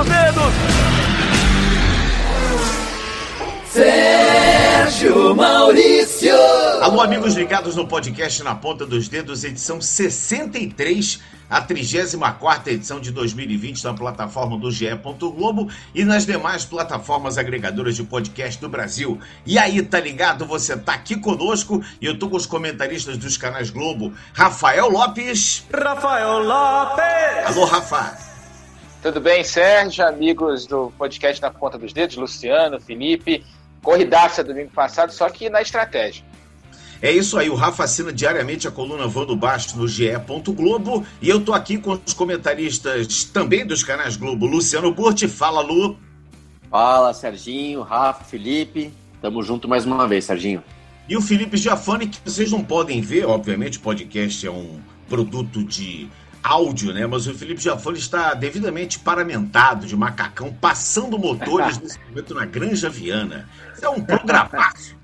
dos dedos. Sérgio Maurício. Alô, amigos ligados no podcast Na Ponta dos Dedos, edição 63, a 34 edição de 2020 na plataforma do GE. Globo e nas demais plataformas agregadoras de podcast do Brasil. E aí, tá ligado? Você tá aqui conosco e eu tô com os comentaristas dos canais Globo, Rafael Lopes. Rafael Lopes. Alô, Rafa. Tudo bem, Sérgio? Amigos do podcast Na Ponta dos Dedos, Luciano, Felipe. Corridaça domingo passado, só que na estratégia. É isso aí, o Rafa assina diariamente a coluna Vando Basto no GE. Globo e eu tô aqui com os comentaristas também dos canais Globo, Luciano Burti. Fala, Lu. Fala, Serginho, Rafa, Felipe. Tamo junto mais uma vez, Serginho. E o Felipe Giafani, que vocês não podem ver, obviamente, o podcast é um produto de áudio, né? Mas o Felipe Giafani está devidamente paramentado de macacão, passando motores nesse momento na Granja Viana. É um programaço.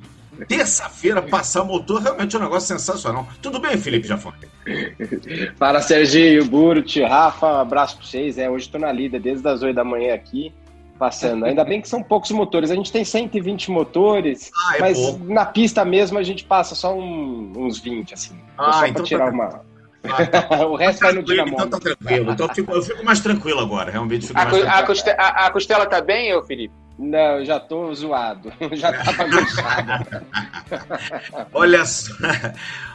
Terça-feira, passar motor, realmente é um negócio sensacional. Tudo bem, Felipe Jafone? Fala, Serginho, Burti, Rafa, um abraço para vocês. É, hoje estou na lida desde as 8 da manhã aqui, passando. Ainda bem que são poucos motores. A gente tem 120 motores, ah, é mas pouco. na pista mesmo a gente passa só um, uns 20, assim. Ah, só então tirar tá... uma. Ah, tá. o resto tá vai no dinamômetro. Então tá tranquilo. Então eu fico, eu fico, mais tranquilo agora, realmente. a, a, coste, a, a, costela tá bem, eu, Felipe? Não, já tô zoado. Já tava manchado. olha só.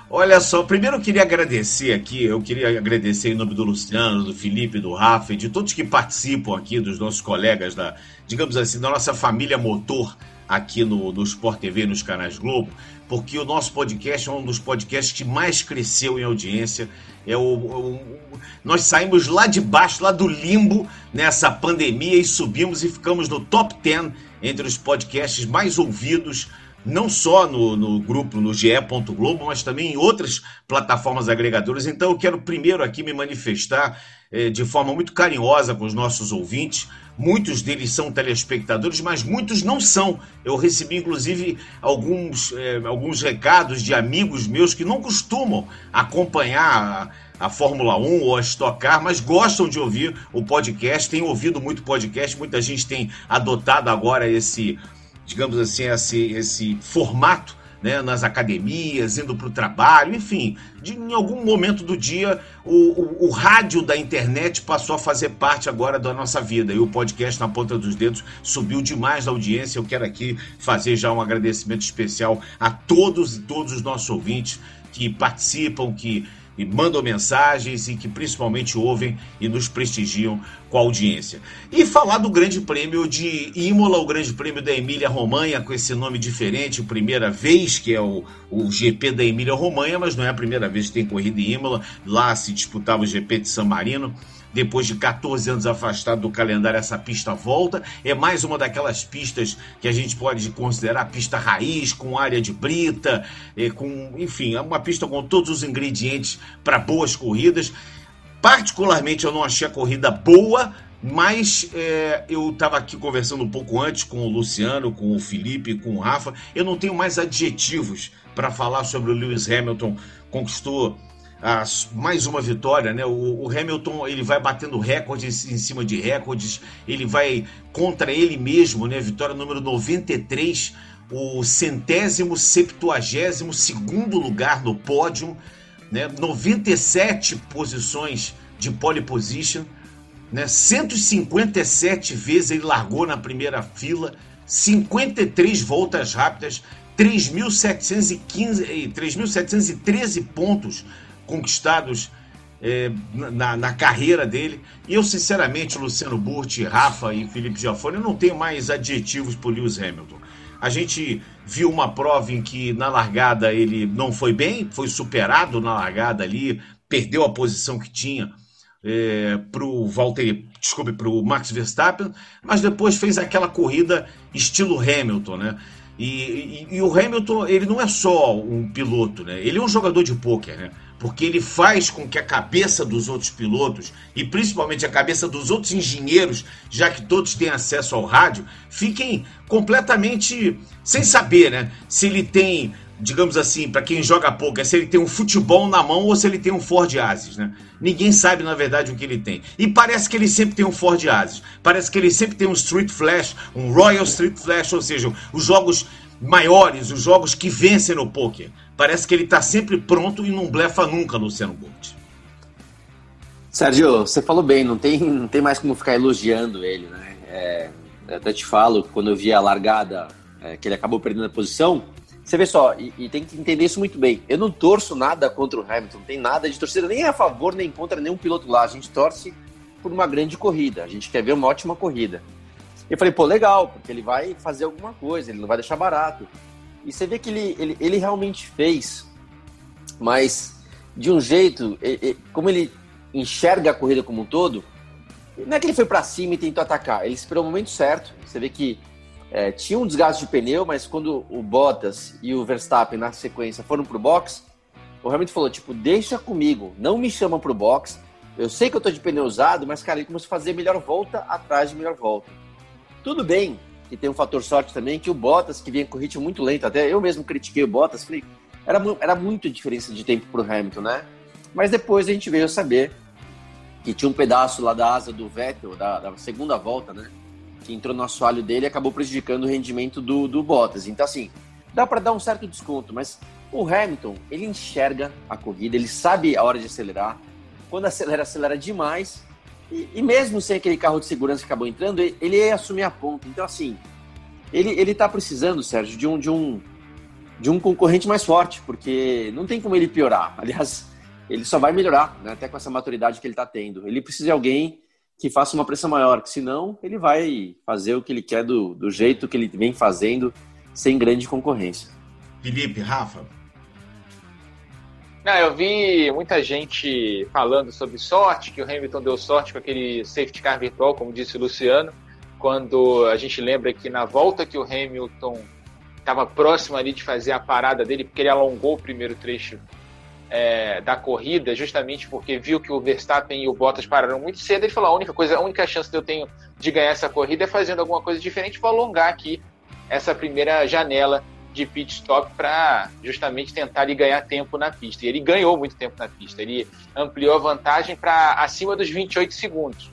Olha só, primeiro eu queria agradecer aqui, eu queria agradecer em nome do Luciano, do Felipe, do Rafa e de todos que participam aqui, dos nossos colegas da, digamos assim, da nossa família motor aqui no, no Sport TV, nos canais Globo, porque o nosso podcast é um dos podcasts que mais cresceu em audiência. É o, o, nós saímos lá de baixo, lá do limbo, nessa pandemia e subimos e ficamos no top 10 entre os podcasts mais ouvidos, não só no, no grupo, no GE. Globo, mas também em outras plataformas agregadoras. Então eu quero primeiro aqui me manifestar eh, de forma muito carinhosa com os nossos ouvintes Muitos deles são telespectadores, mas muitos não são. Eu recebi, inclusive, alguns, é, alguns recados de amigos meus que não costumam acompanhar a, a Fórmula 1 ou a Stock Car, mas gostam de ouvir o podcast, têm ouvido muito podcast, muita gente tem adotado agora esse, digamos assim, esse, esse formato né, nas academias, indo para o trabalho, enfim, de, em algum momento do dia o, o, o, rádio da internet passou a fazer parte agora da nossa vida e o podcast na ponta dos dedos subiu demais a audiência. Eu quero aqui fazer já um agradecimento especial a todos e todos os nossos ouvintes que participam, que e mandam mensagens e que principalmente ouvem e nos prestigiam com a audiência. E falar do Grande Prêmio de Imola, o Grande Prêmio da Emília Romanha, com esse nome diferente, primeira vez que é o, o GP da Emília Romanha, mas não é a primeira vez que tem corrida em Imola. Lá se disputava o GP de San Marino. Depois de 14 anos afastado do calendário, essa pista volta. É mais uma daquelas pistas que a gente pode considerar pista raiz, com área de brita, é, com, enfim, é uma pista com todos os ingredientes para boas corridas. Particularmente, eu não achei a corrida boa, mas é, eu estava aqui conversando um pouco antes com o Luciano, com o Felipe, com o Rafa. Eu não tenho mais adjetivos para falar sobre o Lewis Hamilton. Conquistou mais uma vitória, né? O, o, Hamilton ele vai batendo recordes em cima de recordes, ele vai contra ele mesmo, né? Vitória número 93, o centésimo, septuagésimo segundo lugar no pódio, né? 97 posições de pole position, né? 157 vezes ele largou na primeira fila, 53 voltas rápidas, 3.715, 3.713 pontos conquistados é, na, na, carreira dele. E eu, sinceramente, Luciano Burti, Rafa e Felipe Giafone, eu não tenho mais adjetivos por Lewis Hamilton. A gente viu uma prova em que na largada ele não foi bem, foi superado na largada ali, perdeu a posição que tinha é, para o Valtteri, desculpe, para o Max Verstappen, mas depois fez aquela corrida estilo Hamilton, né? E, e, e, o Hamilton, ele não é só um piloto, né? Ele é um jogador de pôquer, né? Porque ele faz com que a cabeça dos outros pilotos e principalmente a cabeça dos outros engenheiros, já que todos têm acesso ao rádio, fiquem completamente sem saber, né? Se ele tem digamos assim, para quem joga pouco, é se ele tem um futebol na mão ou se ele tem um Ford Asis, né? Ninguém sabe, na verdade, o que ele tem. E parece que ele sempre tem um Ford Asis. Parece que ele sempre tem um Street Flash, um Royal Street Flash, ou seja, os jogos maiores, os jogos que vencem no poker. Parece que ele está sempre pronto e não blefa nunca, Luciano Gold. Sérgio, você falou bem, não tem, não tem mais como ficar elogiando ele, né? É, até te falo, quando eu vi a largada, é, que ele acabou perdendo a posição, você vê só, e, e, tem que entender isso muito bem. Eu não torço nada contra o Hamilton, não tem nada de torcida nem a favor nem contra nenhum piloto lá. A gente torce por uma grande corrida, a gente quer ver uma ótima corrida. Eu falei, pô, legal, porque ele vai fazer alguma coisa, ele não vai deixar barato. E você vê que ele, ele, ele realmente fez, mas de um jeito, ele, como ele enxerga a corrida como um todo, não é que ele foi para cima e tentou atacar, ele esperou o momento certo. Você vê que é, tinha um desgaste de pneu, mas quando o Bottas e o Verstappen na sequência foram pro box, o Hamilton falou, tipo, deixa comigo, não me chamam pro box. Eu sei que eu tô de pneu usado, mas, cara, ele começou a fazer melhor volta atrás de melhor volta. Tudo bem que tem um fator sorte também, que o Bottas, que vinha com ritmo muito lento, até eu mesmo critiquei o Bottas, falei, era, era muito diferença de tempo pro Hamilton, né? Mas depois a gente veio saber que tinha um pedaço lá da asa do Vettel, da, da segunda volta, né? que entrou no assoalho dele e acabou prejudicando o rendimento do, do Bottas. Então, assim, dá para dar um certo desconto, mas o Hamilton, ele enxerga a corrida, ele sabe a hora de acelerar. Quando acelera, acelera demais. E, e mesmo sem aquele carro de segurança que acabou entrando, ele, ele ia assumir a ponta. Então, assim, ele, ele tá precisando, Sérgio, de um, de, um, de um concorrente mais forte, porque não tem como ele piorar. Aliás, ele só vai melhorar, né, até com essa maturidade que ele está tendo. Ele precisa de alguém que faça uma pressão maior, que senão ele vai fazer o que ele quer do, do jeito que ele vem fazendo, sem grande concorrência. Felipe, Rafa. Não, eu vi muita gente falando sobre sorte, que o Hamilton deu sorte com aquele safety car virtual, como disse o Luciano, quando a gente lembra que na volta que o Hamilton estava próximo ali de fazer a parada dele, porque ele alongou o primeiro trecho é, da corrida, justamente porque viu que o Verstappen e o Bottas pararam muito cedo, ele falou: a única coisa, a única chance que eu tenho de ganhar essa corrida é fazendo alguma coisa diferente, vou alongar aqui essa primeira janela de pit stop para justamente tentar ali, ganhar tempo na pista. E ele ganhou muito tempo na pista, ele ampliou a vantagem para acima dos 28 segundos.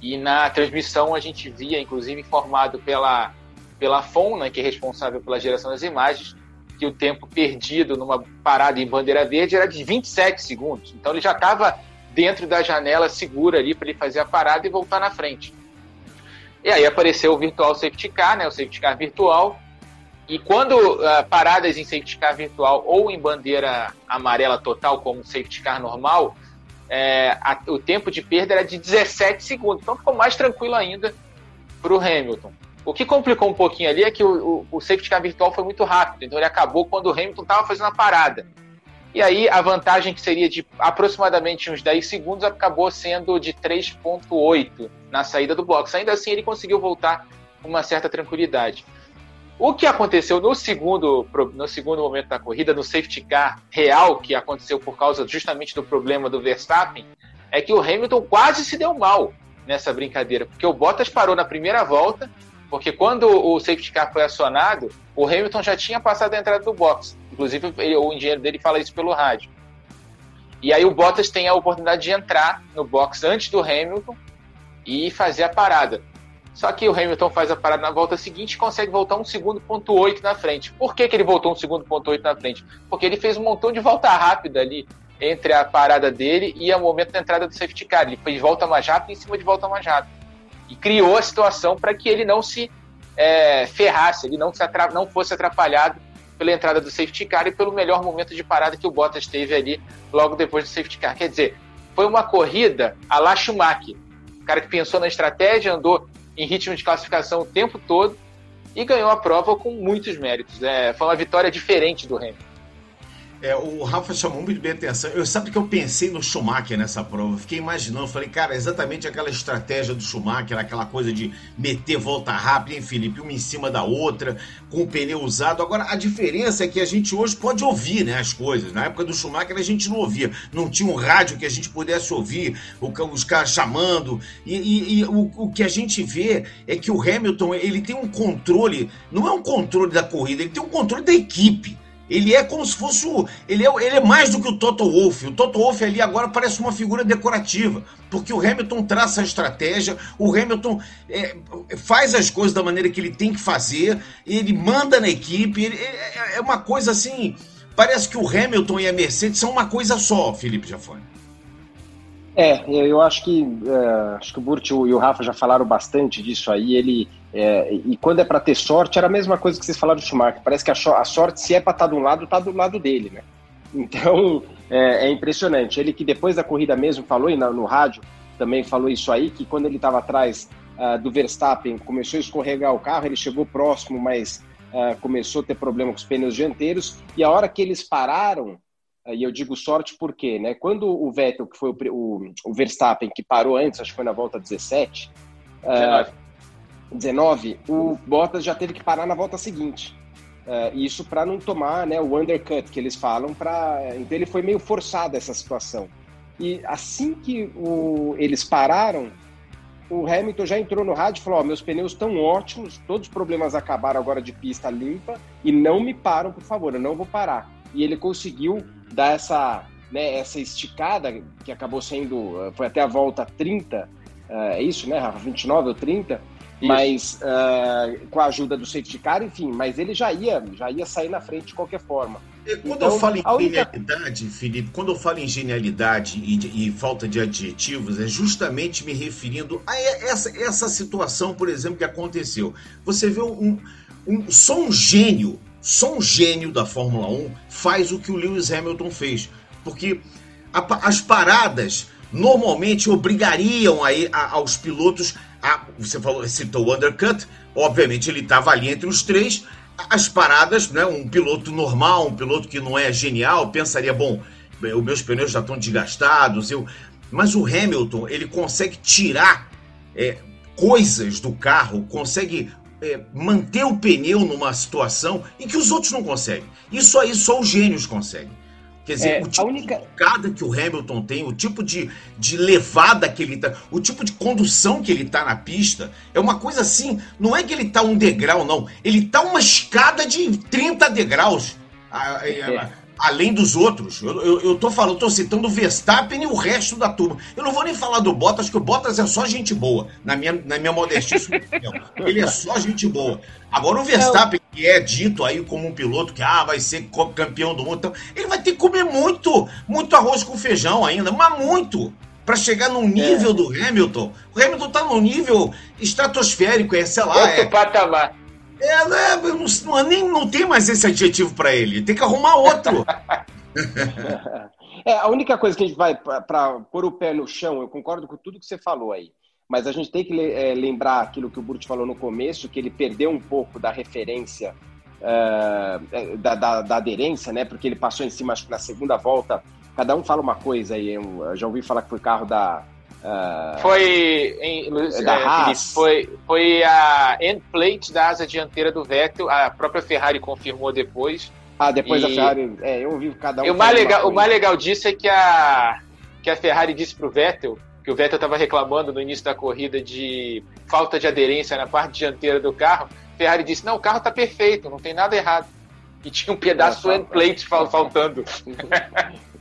E na transmissão a gente via, inclusive informado pela, pela FON, né, que é responsável pela geração das imagens, que o tempo perdido numa parada em bandeira verde era de 27 segundos. Então ele já estava dentro da janela segura ali para ele fazer a parada e voltar na frente. E aí apareceu o virtual safety car, né, o safety car virtual. E quando uh, paradas em safety car virtual ou em bandeira amarela total, como safety car normal, é, a, o tempo de perda era de 17 segundos. Então ficou mais tranquilo ainda para o Hamilton. O que complicou um pouquinho ali é que o, o, o safety car virtual foi muito rápido, então ele acabou quando o Hamilton estava fazendo a parada. E aí a vantagem que seria de aproximadamente uns 10 segundos acabou sendo de 3.8 na saída do box. Ainda assim ele conseguiu voltar com uma certa tranquilidade. O que aconteceu no segundo, no segundo momento da corrida, no safety car real, que aconteceu por causa justamente do problema do Verstappen, é que o Hamilton quase se deu mal nessa brincadeira, porque o Bottas parou na primeira volta porque quando o safety car foi acionado, o Hamilton já tinha passado a entrada do box. Inclusive, ele, o engenheiro dele fala isso pelo rádio. E aí o Bottas tem a oportunidade de entrar no box antes do Hamilton e fazer a parada. Só que o Hamilton faz a parada na volta seguinte e consegue voltar um segundo ponto oito na frente. Por que, que ele voltou um segundo ponto oito na frente? Porque ele fez um montão de volta rápida ali entre a parada dele e o momento da entrada do safety car. Ele fez volta mais rápida em cima de volta mais rápida e criou a situação para que ele não se é, ferrasse, ele não, se não fosse atrapalhado pela entrada do safety car e pelo melhor momento de parada que o Bottas teve ali logo depois do safety car. Quer dizer, foi uma corrida a la Schumacher. O cara que pensou na estratégia, andou em ritmo de classificação o tempo todo e ganhou a prova com muitos méritos. É, foi uma vitória diferente do Hamilton. É, o Rafa chamou muito bem a atenção. Eu sabe que eu pensei no Schumacher nessa prova. Fiquei imaginando, falei, cara, exatamente aquela estratégia do Schumacher, aquela coisa de meter volta rápida, hein, Felipe? Uma em cima da outra, com o pneu usado. Agora, a diferença é que a gente hoje pode ouvir, né, as coisas. Na época do Schumacher a gente não ouvia. Não tinha um rádio que a gente pudesse ouvir, os caras chamando. E, e, e o, o que a gente vê é que o Hamilton, ele tem um controle, não é um controle da corrida, ele tem um controle da equipe Ele é como se fosse o. Ele é, ele é mais do que o Toto Wolff. O Toto Wolff ali agora parece uma figura decorativa. Porque o Hamilton traça a estratégia, o Hamilton é, faz as coisas da maneira que ele tem que fazer, ele manda na equipe. Ele, é, é uma coisa assim. Parece que o Hamilton e a Mercedes são uma coisa só, Felipe Jafone. É, eu acho que é, acho que o Burt e o Rafa já falaram bastante disso aí. Ele é, e quando é para ter sorte, era a mesma coisa que vocês falaram do Schumacher. Parece que a, a sorte, se é para estar tá de um lado, está do lado dele, né? Então é, é, impressionante. Ele que depois da corrida mesmo falou e no, no rádio também falou isso aí que quando ele estava atrás uh, do Verstappen começou a escorregar o carro, ele chegou próximo, mas uh, começou a ter problema com os pneus dianteiros. E a hora que eles pararam e eu digo sorte porque, né? Quando o Vettel, que foi o, o, o Verstappen, que parou antes, acho que foi na volta 17, 19, uh, 19 o Bottas já teve que parar na volta seguinte. Uh, isso para não tomar né, o undercut que eles falam. Pra... Então ele foi meio forçado essa situação. E assim que o, eles pararam, o Hamilton já entrou no rádio e falou: oh, meus pneus estão ótimos, todos os problemas acabaram agora de pista limpa e não me param, por favor, eu não vou parar. E ele conseguiu dar essa, né, essa esticada, que acabou sendo, foi até a volta 30, uh, é isso, né, Rafa? 29 ou 30, isso. Mas uh, com a ajuda do safety car, enfim, mas ele já ia, já ia sair na frente de qualquer forma. E quando então, eu falo em única... genialidade, Felipe, quando eu falo em genialidade e, e, falta de adjetivos, é justamente me referindo a essa, essa situação, por exemplo, que aconteceu. Você vê um, um só um gênio só um gênio da Fórmula 1 faz o que o Lewis Hamilton fez. Porque a, as paradas normalmente obrigariam a, a, aos pilotos a. Você falou, citou o undercut, obviamente ele estava ali entre os três. As paradas, né, um piloto normal, um piloto que não é genial, pensaria: bom, os meus pneus já estão desgastados, eu. Mas o Hamilton, ele consegue tirar é, coisas do carro, consegue é, manter o pneu numa situação em que os outros não conseguem. Isso aí só os gênios conseguem. Quer dizer, é, o tipo única... de tocada que o Hamilton tem, o tipo de, de levada que ele tá, o tipo de condução que ele tá na pista, é uma coisa assim, não é que ele tá um degrau, não. Ele tá uma escada de 30 degraus. É além dos outros. Eu, eu, eu tô falando, tô citando o Verstappen e o resto da turma. Eu não vou nem falar do Bottas, que o Bottas é só gente boa, na minha, na minha modestíssima opinião. Ele é só gente boa. Agora o Verstappen, que é dito aí como um piloto que ah, vai ser campeão do mundo, então, ele vai ter que comer muito, muito arroz com feijão ainda, mas muito para chegar no nível é. do Hamilton. O Hamilton tá num nível estratosférico, é, sei lá. Outro é, patamar. É, né, não, não, nem, não tem mais esse adjetivo para ele. Tem que arrumar outro. é, a única coisa que a gente vai para pôr o pé no chão, eu concordo com tudo que você falou aí. Mas a gente tem que é, lembrar aquilo que o Burt falou no começo, que ele perdeu um pouco da referência, uh, da, da, da, aderência, né? Porque ele passou em cima, acho que na segunda volta, cada um fala uma coisa aí. Eu já ouvi falar que foi carro da, Uh, foi em, da é, Felipe, foi, foi a end plate da asa dianteira do Vettel. A própria Ferrari confirmou depois. Ah, depois e... a Ferrari. É, eu ouvi cada um. E o mais, legal, o mais legal disso é que a, que a Ferrari disse pro Vettel que o Vettel estava reclamando no início da corrida de falta de aderência na parte dianteira do carro. Ferrari disse: Não, o carro está perfeito, não tem nada errado. E tinha um pedaço end plate faltando.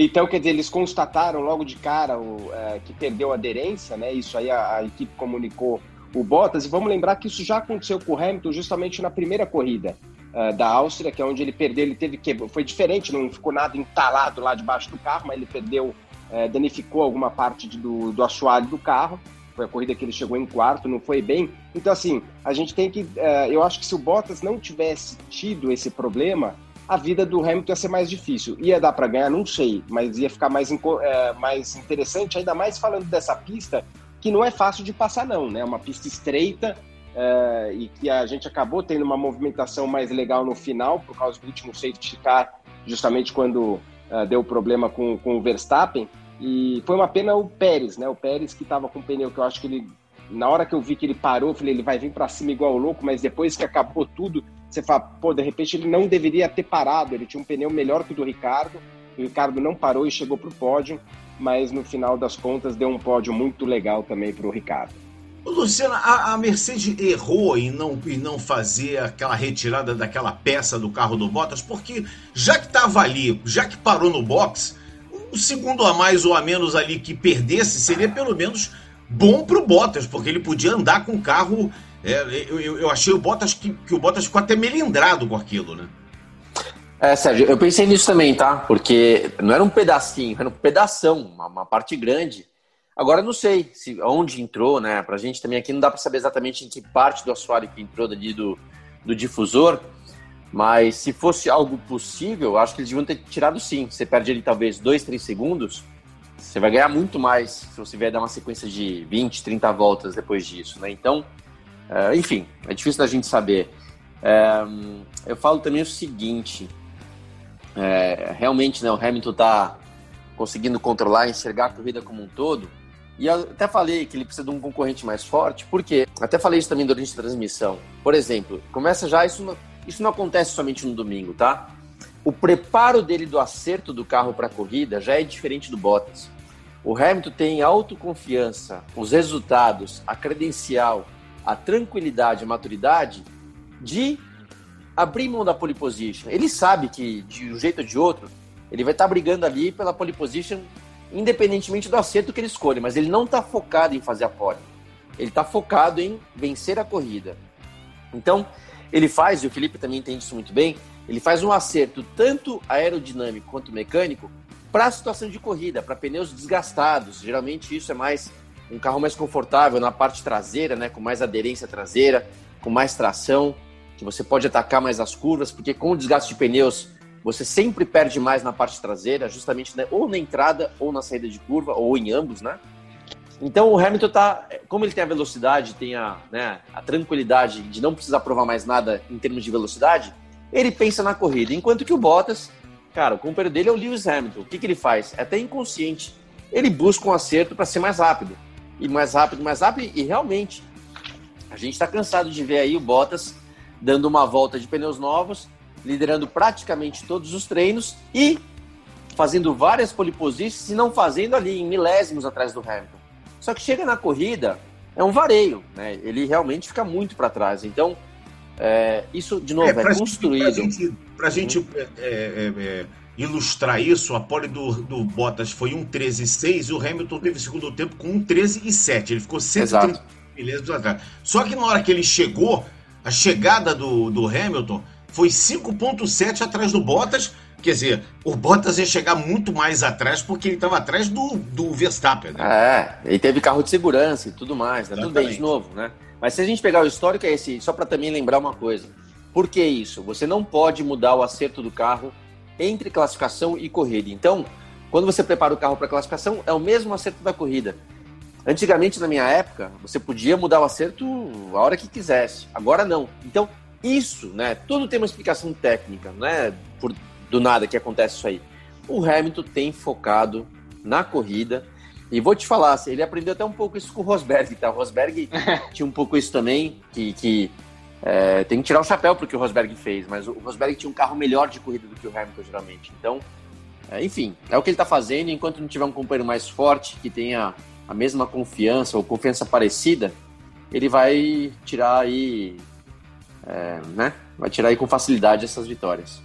Então, quer dizer, eles constataram logo de cara o, é, que perdeu aderência, né? Isso aí a, a, equipe comunicou o Bottas. E vamos lembrar que isso já aconteceu com o Hamilton justamente na primeira corrida uh, da Áustria, que é onde ele perdeu, ele teve que. Foi diferente, não ficou nada entalado lá debaixo do carro, mas ele perdeu, uh, danificou alguma parte de, do, do assoalho do carro. Foi a corrida que ele chegou em quarto, não foi bem. Então, assim, a gente tem que. Uh, eu acho que se o Bottas não tivesse tido esse problema, a vida do Hamilton ia ser mais difícil. Ia dar para ganhar, não sei, mas ia ficar mais, é, mais interessante, ainda mais falando dessa pista, que não é fácil de passar, não, né? É uma pista estreita é, e que a gente acabou tendo uma movimentação mais legal no final, por causa do último safety car, justamente quando é, deu problema com, com o Verstappen. E foi uma pena o Pérez, né? O Pérez que estava com o pneu que eu acho que ele na hora que eu vi que ele parou, eu falei, ele vai vir para cima igual o louco, mas depois que acabou tudo, você fala, pô, de repente ele não deveria ter parado, ele tinha um pneu melhor que o do Ricardo, o Ricardo não parou e chegou para o pódio, mas no final das contas deu um pódio muito legal também para o Ricardo. Luciana, a, a, Mercedes errou em não, em não fazer aquela retirada daquela peça do carro do Bottas, porque já que estava ali, já que parou no box, um segundo a mais ou a menos ali que perdesse seria pelo menos bom para o Bottas, porque ele podia andar com o carro. É, eu, eu, achei o Bottas que, que o Bottas ficou até melindrado com aquilo, né? É, Sérgio, eu pensei nisso também, tá? Porque não era um pedacinho, era um pedação, uma, uma parte grande. Agora não sei se onde entrou, né? Pra gente também aqui não dá para saber exatamente em que parte do assoalho que entrou ali do, do difusor. Mas se fosse algo possível, acho que eles deviam ter tirado sim. Você perde ali talvez 2, 3 segundos, você vai ganhar muito mais se você vier dar uma sequência de 20, 30 voltas depois disso, né? Então, é, enfim, é difícil da gente saber. É, eu falo também o seguinte: é, realmente, né, o Hamilton está conseguindo controlar, enxergar a corrida como um todo. E eu até falei que ele precisa de um concorrente mais forte, porque até falei isso também durante a transmissão. Por exemplo, começa já isso não, isso não acontece somente no domingo, tá? O preparo dele do acerto do carro para a corrida já é diferente do Bottas. O Hamilton tem autoconfiança, os resultados, a credencial, a tranquilidade, a maturidade de abrir mão da pole position. Ele sabe que de um jeito ou de outro ele vai estar tá brigando ali pela pole position independentemente do acerto que ele escolhe, mas ele não está focado em fazer a pole. Ele está focado em vencer a corrida. Então, ele faz, e o Felipe também entende isso muito bem, ele faz um acerto tanto aerodinâmico quanto mecânico para a situação de corrida, para pneus desgastados. Geralmente isso é mais um carro mais confortável na parte traseira, né, com mais aderência traseira, com mais tração, que você pode atacar mais as curvas, porque com o desgaste de pneus você sempre perde mais na parte traseira, justamente né, ou na entrada ou na saída de curva, ou em ambos, né? Então o Hamilton tá, como ele tem a velocidade, tem a, né, a tranquilidade de não precisar provar mais nada em termos de velocidade, ele pensa na corrida. Enquanto que o Bottas, cara, o companheiro dele é o Lewis Hamilton. O que, que ele faz? É até inconsciente. Ele busca um acerto para ser mais rápido. E mais rápido, mais rápido. E realmente, a gente está cansado de ver aí o Bottas dando uma volta de pneus novos liderando praticamente todos os treinos e fazendo várias pole positions e não fazendo ali em milésimos atrás do Hamilton. Só que chega na corrida, é um vareio, né? Ele realmente fica muito para trás. Então, é, isso, de novo, é, é construído. Para gente, pra gente é, é, é, ilustrar isso, a pole do, do Bottas foi 1,13,6 e o Hamilton teve segundo tempo com 1,13,7. Ele ficou 130 milésimos atrás. Só que na hora que ele chegou, a chegada do, do Hamilton foi 5,7 atrás do Bottas. Quer dizer, o Bottas ia chegar muito mais atrás porque ele estava atrás do, do Verstappen. Né? É, ele teve carro de segurança e tudo mais, né? Tudo bem, de novo, né? Mas se a gente pegar o histórico, é esse, só para também lembrar uma coisa. Por que isso? Você não pode mudar o acerto do carro entre classificação e corrida. Então, quando você prepara o carro para classificação, é o mesmo acerto da corrida. Antigamente, na minha época, você podia mudar o acerto a hora que quisesse. Agora não. Então, isso, né? Tudo tem uma explicação técnica, né? Por do nada que acontece isso aí. O Hamilton tem focado na corrida. E vou te falar, ele aprendeu até um pouco isso com o Rosberg, tá? O Rosberg tinha um pouco isso também, que, que é, tem que tirar o chapéu porque o Rosberg fez, mas o Rosberg tinha um carro melhor de corrida do que o Hamilton, geralmente. Então, é, enfim, é o que ele está fazendo. Enquanto não tiver um companheiro mais forte, que tenha a mesma confiança ou confiança parecida, ele vai tirar aí é, né? Vai tirar aí com facilidade essas vitórias.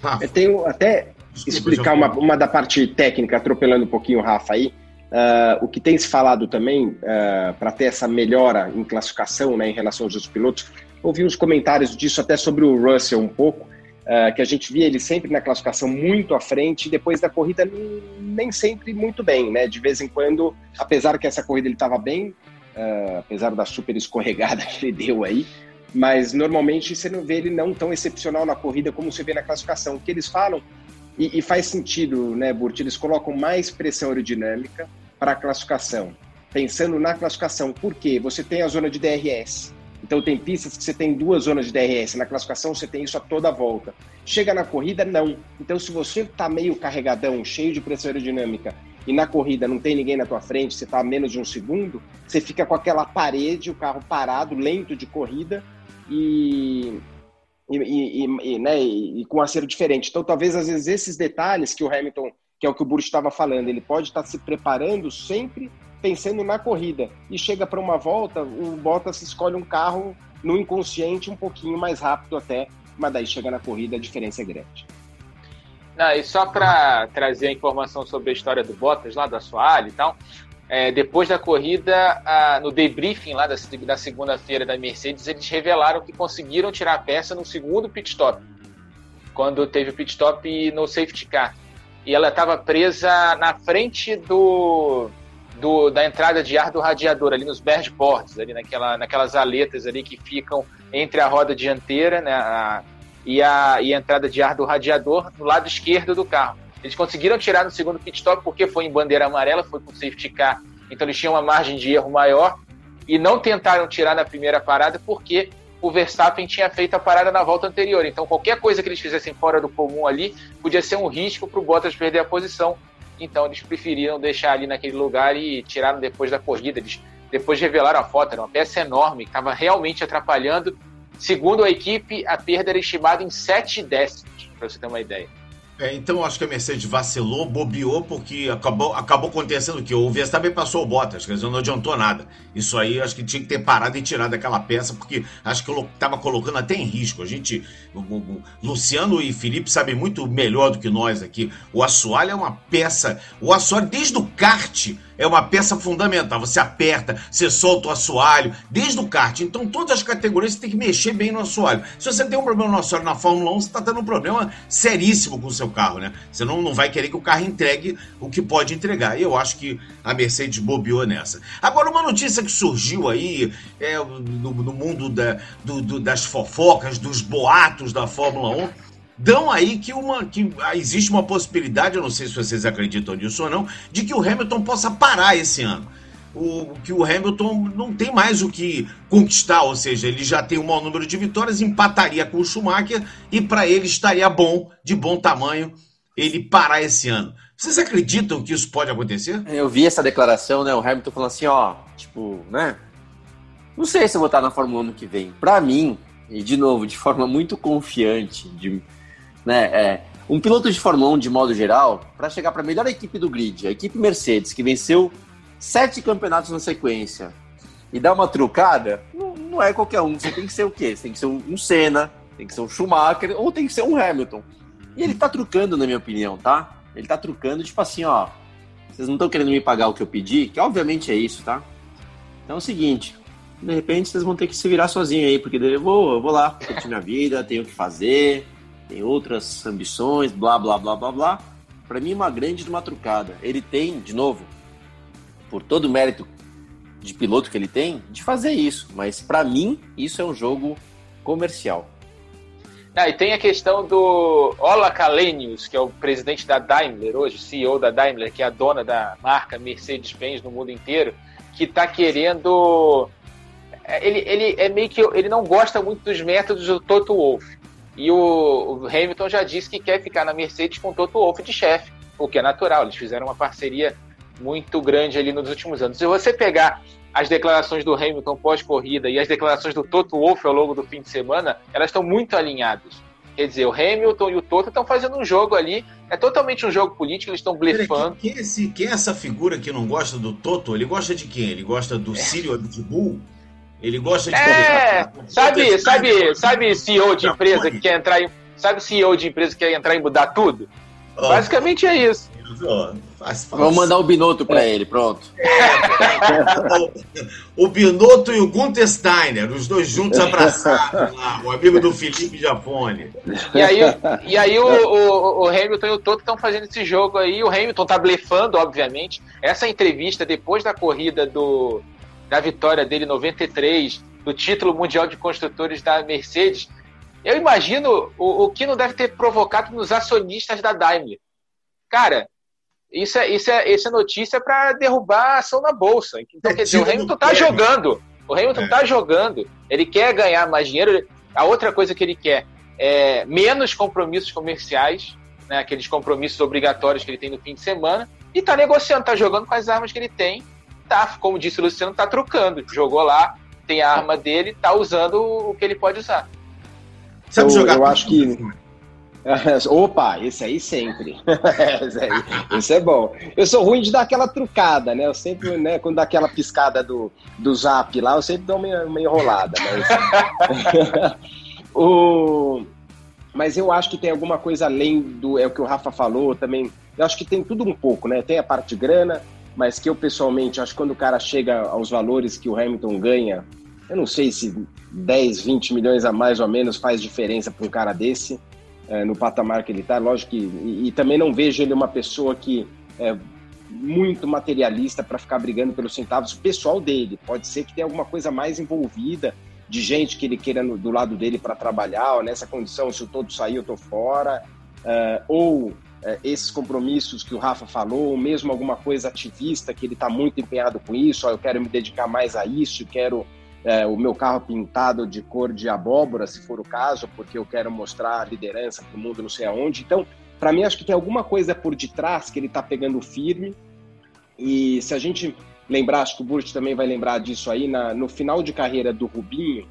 Rafa. Eu tenho até Desculpa, explicar uma, uma da parte técnica, atropelando um pouquinho o Rafa aí. Uh, o que tem se falado também, uh, é, para ter essa melhora em classificação né, em relação aos outros pilotos, ouvi uns comentários disso até sobre o Russell um pouco, uh, que a gente via ele sempre na classificação muito à frente, e depois da corrida nem sempre muito bem, né? De vez em quando, apesar que essa corrida ele estava bem, apesar da super escorregada que ele deu aí, mas normalmente você não vê ele não tão excepcional na corrida como você vê na classificação. O que eles falam, e, e faz sentido, né, Burt? Eles colocam mais pressão aerodinâmica para a classificação, pensando na classificação. Por quê? Você tem a zona de DRS. Então tem pistas que você tem duas zonas de DRS. Na classificação você tem isso a toda volta. Chega na corrida, não. Então se você está meio carregadão, cheio de pressão aerodinâmica, e na corrida não tem ninguém na tua frente, você está a menos de um segundo, você fica com aquela parede, o carro parado, lento de corrida, e, e, e, e né, e, com acerto diferente. Então, talvez, às vezes, esses detalhes que o Hamilton, que é o que o Burch estava falando, ele pode estar se preparando sempre pensando na corrida. E chega para uma volta, o Bottas escolhe um carro no inconsciente um pouquinho mais rápido até, mas daí chega na corrida a diferença é grande. Não, e só para trazer a informação sobre a história do Bottas lá da Soalho e tal, é, depois da corrida, a, no debriefing lá da, da segunda-feira da Mercedes, eles revelaram que conseguiram tirar a peça no segundo pit stop, quando teve o pit stop no safety car. E ela estava presa na frente do, do, da entrada de ar do radiador, ali nos boards, ali naquela, naquelas aletas ali que ficam entre a roda dianteira né, a, e, a, e a entrada de ar do radiador no lado esquerdo do carro. Eles conseguiram tirar no segundo pit stop porque foi em bandeira amarela, foi com safety car, então eles tinham uma margem de erro maior e não tentaram tirar na primeira parada porque o Verstappen tinha feito a parada na volta anterior. Então qualquer coisa que eles fizessem fora do comum ali podia ser um risco para o Bottas perder a posição. Então eles preferiram deixar ali naquele lugar e tiraram depois da corrida. Eles depois revelaram a foto, era uma peça enorme, estava realmente atrapalhando. Segundo a equipe, a perda era estimada em 7 décimos, para você ter uma ideia. É, então acho que a Mercedes vacilou, bobeou, porque acabou, acabou acontecendo que o Verstappen passou o Bottas, quer dizer, não adiantou nada. Isso aí acho que tinha que ter parado e tirado aquela peça, porque acho que estava colocando até em risco. A gente, o, o, Luciano e Felipe sabem muito melhor do que nós aqui. O assoalho é uma peça, o assoalho desde o kart é uma peça fundamental. Você aperta, você solta o assoalho, desde o kart. Então, todas as categorias você tem que mexer bem no assoalho. Se você tem um problema no assoalho na Fórmula 1, você está tendo um problema seríssimo com o seu carro, né? Você não, não vai querer que o carro entregue o que pode entregar. E eu acho que a Mercedes bobeou nessa. Agora, uma notícia que surgiu aí é, no, no mundo da, do, do, das fofocas, dos boatos da Fórmula 1 dão aí que, uma, que existe uma possibilidade, eu não sei se vocês acreditam nisso ou não, de que o Hamilton possa parar esse ano. O, que o Hamilton não tem mais o que conquistar, ou seja, ele já tem um maior número de vitórias, empataria com o Schumacher e para ele estaria bom, de bom tamanho, ele parar esse ano. Vocês acreditam que isso pode acontecer? Eu vi essa declaração, né? O Hamilton falando assim, ó, tipo, né? Não sei se eu vou estar na Fórmula 1 ano que vem. Para mim, e de novo, de forma muito confiante, de né? É, um piloto de Fórmula 1, de modo geral, para chegar para a melhor equipe do grid, a equipe Mercedes, que venceu sete campeonatos na sequência, e dar uma trucada, não, não é qualquer um. Você tem que ser o quê? Você tem que ser um, Senna, tem que ser um Schumacher, ou tem que ser um Hamilton. E ele tá trucando, na minha opinião, tá? Ele tá trucando, tipo assim, ó. Vocês não estão querendo me pagar o que eu pedi, que obviamente é isso, tá? Então é o seguinte, de repente vocês vão ter que se virar sozinho aí, porque eu vou, eu vou lá, curtir minha vida, tenho o que fazer, tem outras ambições, blá, blá, blá, blá, blá. Para mim, uma grande de uma trucada. Ele tem, de novo, por todo o mérito de piloto que ele tem, de fazer isso. Mas para mim, isso é um jogo comercial. Ah, e tem a questão do Ola Kalenius, que é o presidente da Daimler hoje, CEO da Daimler, que é a dona da marca Mercedes-Benz no mundo inteiro, que está querendo. É, ele, ele é meio que. Ele não gosta muito dos métodos do Toto Wolff. E o, Hamilton já disse que quer ficar na Mercedes com o Toto Wolff de chefe, o que é natural. Eles fizeram uma parceria muito grande ali nos últimos anos. Se você pegar as declarações do Hamilton pós-corrida e as declarações do Toto Wolff ao longo do fim de semana, elas estão muito alinhadas. Quer dizer, o Hamilton e o Toto estão fazendo um jogo ali, é totalmente um jogo político, eles estão blefando. Quem, quem, é quem é essa figura que não gosta do Toto? Ele gosta de quem? Ele gosta do é. Círio Abitbull? Ele gosta de. É, sabe, sabe, sabe CEO de empresa que quer entrar em. Sabe CEO de empresa que quer entrar e mudar tudo? Oh. Basicamente é isso. Oh, faz, faz. Vamos mandar o Binotto para é. ele, pronto. É, o, Binotto e o Gunther Steiner, os dois juntos abraçados lá, o amigo do Felipe Japone. E aí, e aí o, o, o Hamilton e o Toto estão fazendo esse jogo aí, o Hamilton tá blefando, obviamente. Essa entrevista depois da corrida do, da vitória dele em 93, do título mundial de construtores da Mercedes, eu imagino o, o que não deve ter provocado nos acionistas da Daimler. Cara, isso é, isso é, isso é notícia para derrubar a ação na bolsa. Então, é quer dizer, o Hamilton está jogando. O Hamilton está é. jogando. Ele quer ganhar mais dinheiro. A outra coisa que ele quer é menos compromissos comerciais, né, aqueles compromissos obrigatórios que ele tem no fim de semana, e está negociando, está jogando com as armas que ele tem tá, como disse o Luciano, tá trocando. Jogou lá, tem a arma dele, tá usando o que ele pode usar. Sabe eu, jogar eu acho que Opa, esse aí sempre. esse, aí, esse é bom. Eu sou ruim de dar aquela trucada, né? Eu sempre, né, quando dá aquela piscada do, do zap lá, eu sempre dou uma, uma enrolada. Mas... o... mas eu acho que tem alguma coisa além do. É o que o Rafa falou também. Eu acho que tem tudo um pouco, né? Tem a parte de grana, mas que eu pessoalmente acho que quando o cara chega aos valores que o Hamilton ganha, eu não sei se 10, 20 milhões a mais ou menos faz diferença para um cara desse é, no patamar que ele está. Lógico que. E, e, também não vejo ele uma pessoa que é muito materialista para ficar brigando pelos centavos pessoal dele. Pode ser que tenha alguma coisa mais envolvida de gente que ele queira no, do lado dele para trabalhar, ou nessa condição, se o todo sair, eu tô fora. É, ou é, esses compromissos que o Rafa falou, ou mesmo alguma coisa ativista que ele está muito empenhado com isso, ó, eu quero me dedicar mais a isso, quero é, o meu carro pintado de cor de abóbora, se for o caso, porque eu quero mostrar liderança para o mundo não sei aonde. Então, para mim, acho que tem alguma coisa por detrás que ele está pegando firme. E se a gente lembrar, acho que o Burt também vai lembrar disso aí, na, no final de carreira do Rubinho,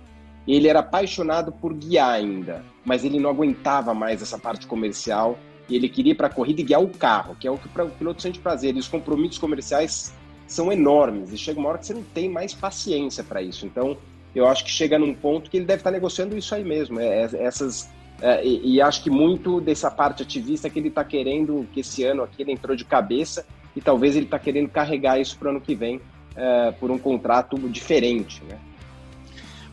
ele era apaixonado por guiar ainda, mas ele não aguentava mais essa parte comercial e ele queria ir para a corrida e guiar o carro, que é o que o piloto sente prazer. E os compromissos comerciais são enormes e chega uma hora que você não tem mais paciência para isso. Então, eu acho que chega num ponto que ele deve estar negociando isso aí mesmo. É, é essas é, e, e, acho que muito dessa parte ativista que ele está querendo, que esse ano aqui ele entrou de cabeça e talvez ele está querendo carregar isso para o ano que vem é, por um contrato diferente, né?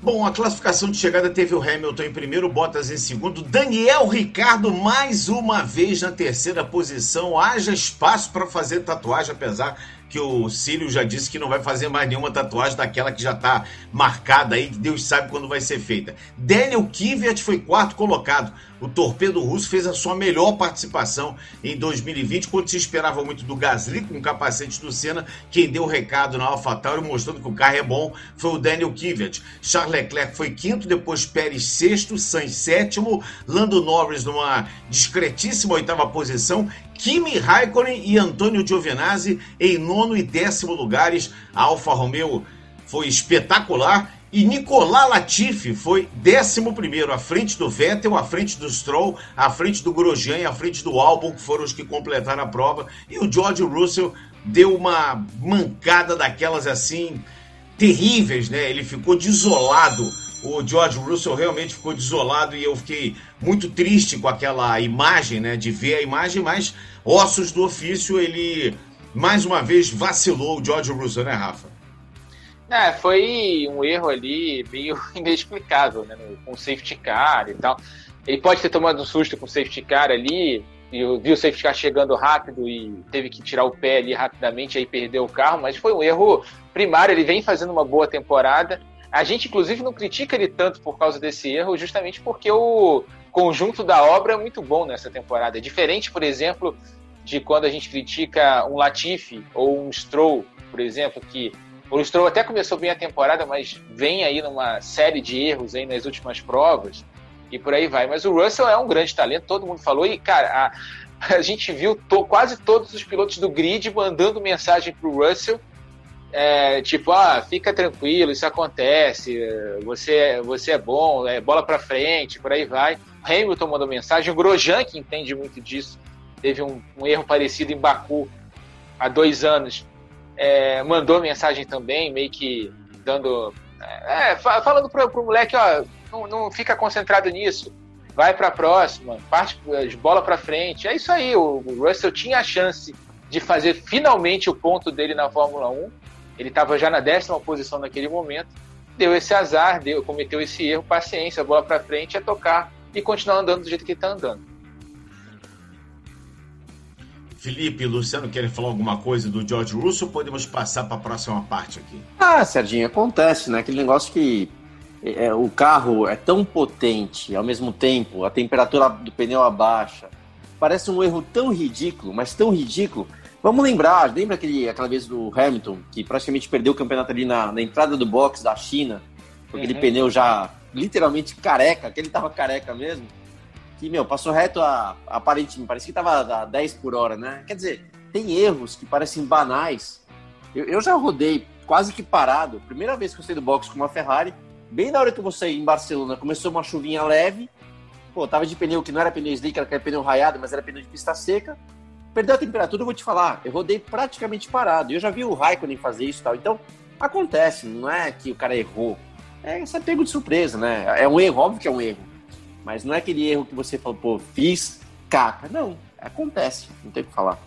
Bom, a classificação de chegada teve o Hamilton em primeiro, Bottas em segundo, Daniel Ricardo mais uma vez na terceira posição. Haja espaço para fazer tatuagem, apesar que o Círio já disse que não vai fazer mais nenhuma tatuagem daquela que já está marcada aí, que Deus sabe quando vai ser feita. Daniel Kvyat foi quarto colocado. O torpedo russo fez a sua melhor participação em 2020, quando se esperava muito do Gasly com o capacete do Senna. Quem deu o recado na AlphaTauri mostrando que o carro é bom foi o Daniel Kvyat. Charles Leclerc foi quinto, depois Pérez sexto, Sainz sétimo, Lando Norris numa discretíssima oitava posição Kimi Raikkonen e Antônio Giovinazzi em nono e décimo lugares. A Alfa Romeo foi espetacular e Nicolas Latifi foi décimo primeiro, à frente do Vettel, à frente do Stroll, à frente do Grosjean e à frente do Albon, que foram os que completaram a prova. E o George Russell deu uma mancada daquelas assim terríveis, né? Ele ficou desolado o George Russell realmente ficou desolado e eu fiquei muito triste com aquela imagem, né? De ver a imagem, mas ossos do ofício, ele mais uma vez vacilou o George Russell, né, Rafa? É, foi um erro ali meio inexplicável, né? Com o safety car e tal. Ele pode ter tomado um susto com o safety car ali, e viu o safety car chegando rápido e teve que tirar o pé ali rapidamente, aí perdeu o carro, mas foi um erro primário. Ele vem fazendo uma boa temporada a gente, inclusive, não critica ele tanto por causa desse erro, justamente porque o conjunto da obra é muito bom nessa temporada. É diferente, por exemplo, de quando a gente critica um Latifi ou um Stroll, por exemplo, que o Stroll até começou bem a temporada, mas vem aí numa série de erros aí nas últimas provas e por aí vai. Mas o Russell é um grande talento, todo mundo falou, e cara, a, a gente viu to, quase todos os pilotos do grid mandando mensagem para o Russell é, tipo, ah, fica tranquilo, isso acontece, você, você é bom, é bola para frente, por aí vai. Hamilton mandou mensagem, o Grosjean, que entende muito disso, teve um, um erro parecido em Baku há dois anos, é, mandou mensagem também, meio que dando. É, falando pro, pro moleque, ó, não, não fica concentrado nisso, vai para a próxima, parte de bola para frente. É isso aí, o Russell tinha a chance de fazer finalmente o ponto dele na Fórmula 1 ele estava já na décima posição naquele momento, deu esse azar, deu, cometeu esse erro, paciência, bola para frente, é tocar e continuar andando do jeito que está andando. Felipe e Luciano querem falar alguma coisa do George Russell? Podemos passar para a próxima parte aqui. Ah, Serginho, acontece, né? Aquele negócio que é, o carro é tão potente, ao mesmo tempo a temperatura do pneu abaixa. Parece um erro tão ridículo, mas tão ridículo Vamos lembrar, lembra aquele, aquela vez do Hamilton, que praticamente perdeu o campeonato ali na, na entrada do box da China, com aquele uhum. pneu já literalmente careca, que ele tava careca mesmo, que, meu, passou reto a, aparentemente, parecia que tava a 10 por hora, né? Quer dizer, tem erros que parecem banais. Eu, eu já rodei quase que parado, primeira vez que eu saí do box com uma Ferrari, bem na hora que eu sair em Barcelona, começou uma chuvinha leve, pô, tava de pneu que não era pneu slick, era pneu raiado, mas era pneu de pista seca. Perdeu a temperatura, eu vou te falar, eu rodei praticamente parado. Eu já vi o Raikkonen fazer isso e tal. Então, acontece, não é que o cara errou. É, você pego de surpresa, né? É um erro, óbvio que é um erro. Mas não é aquele erro que você falou, pô, fiz caca. Não, acontece, não tem o que falar.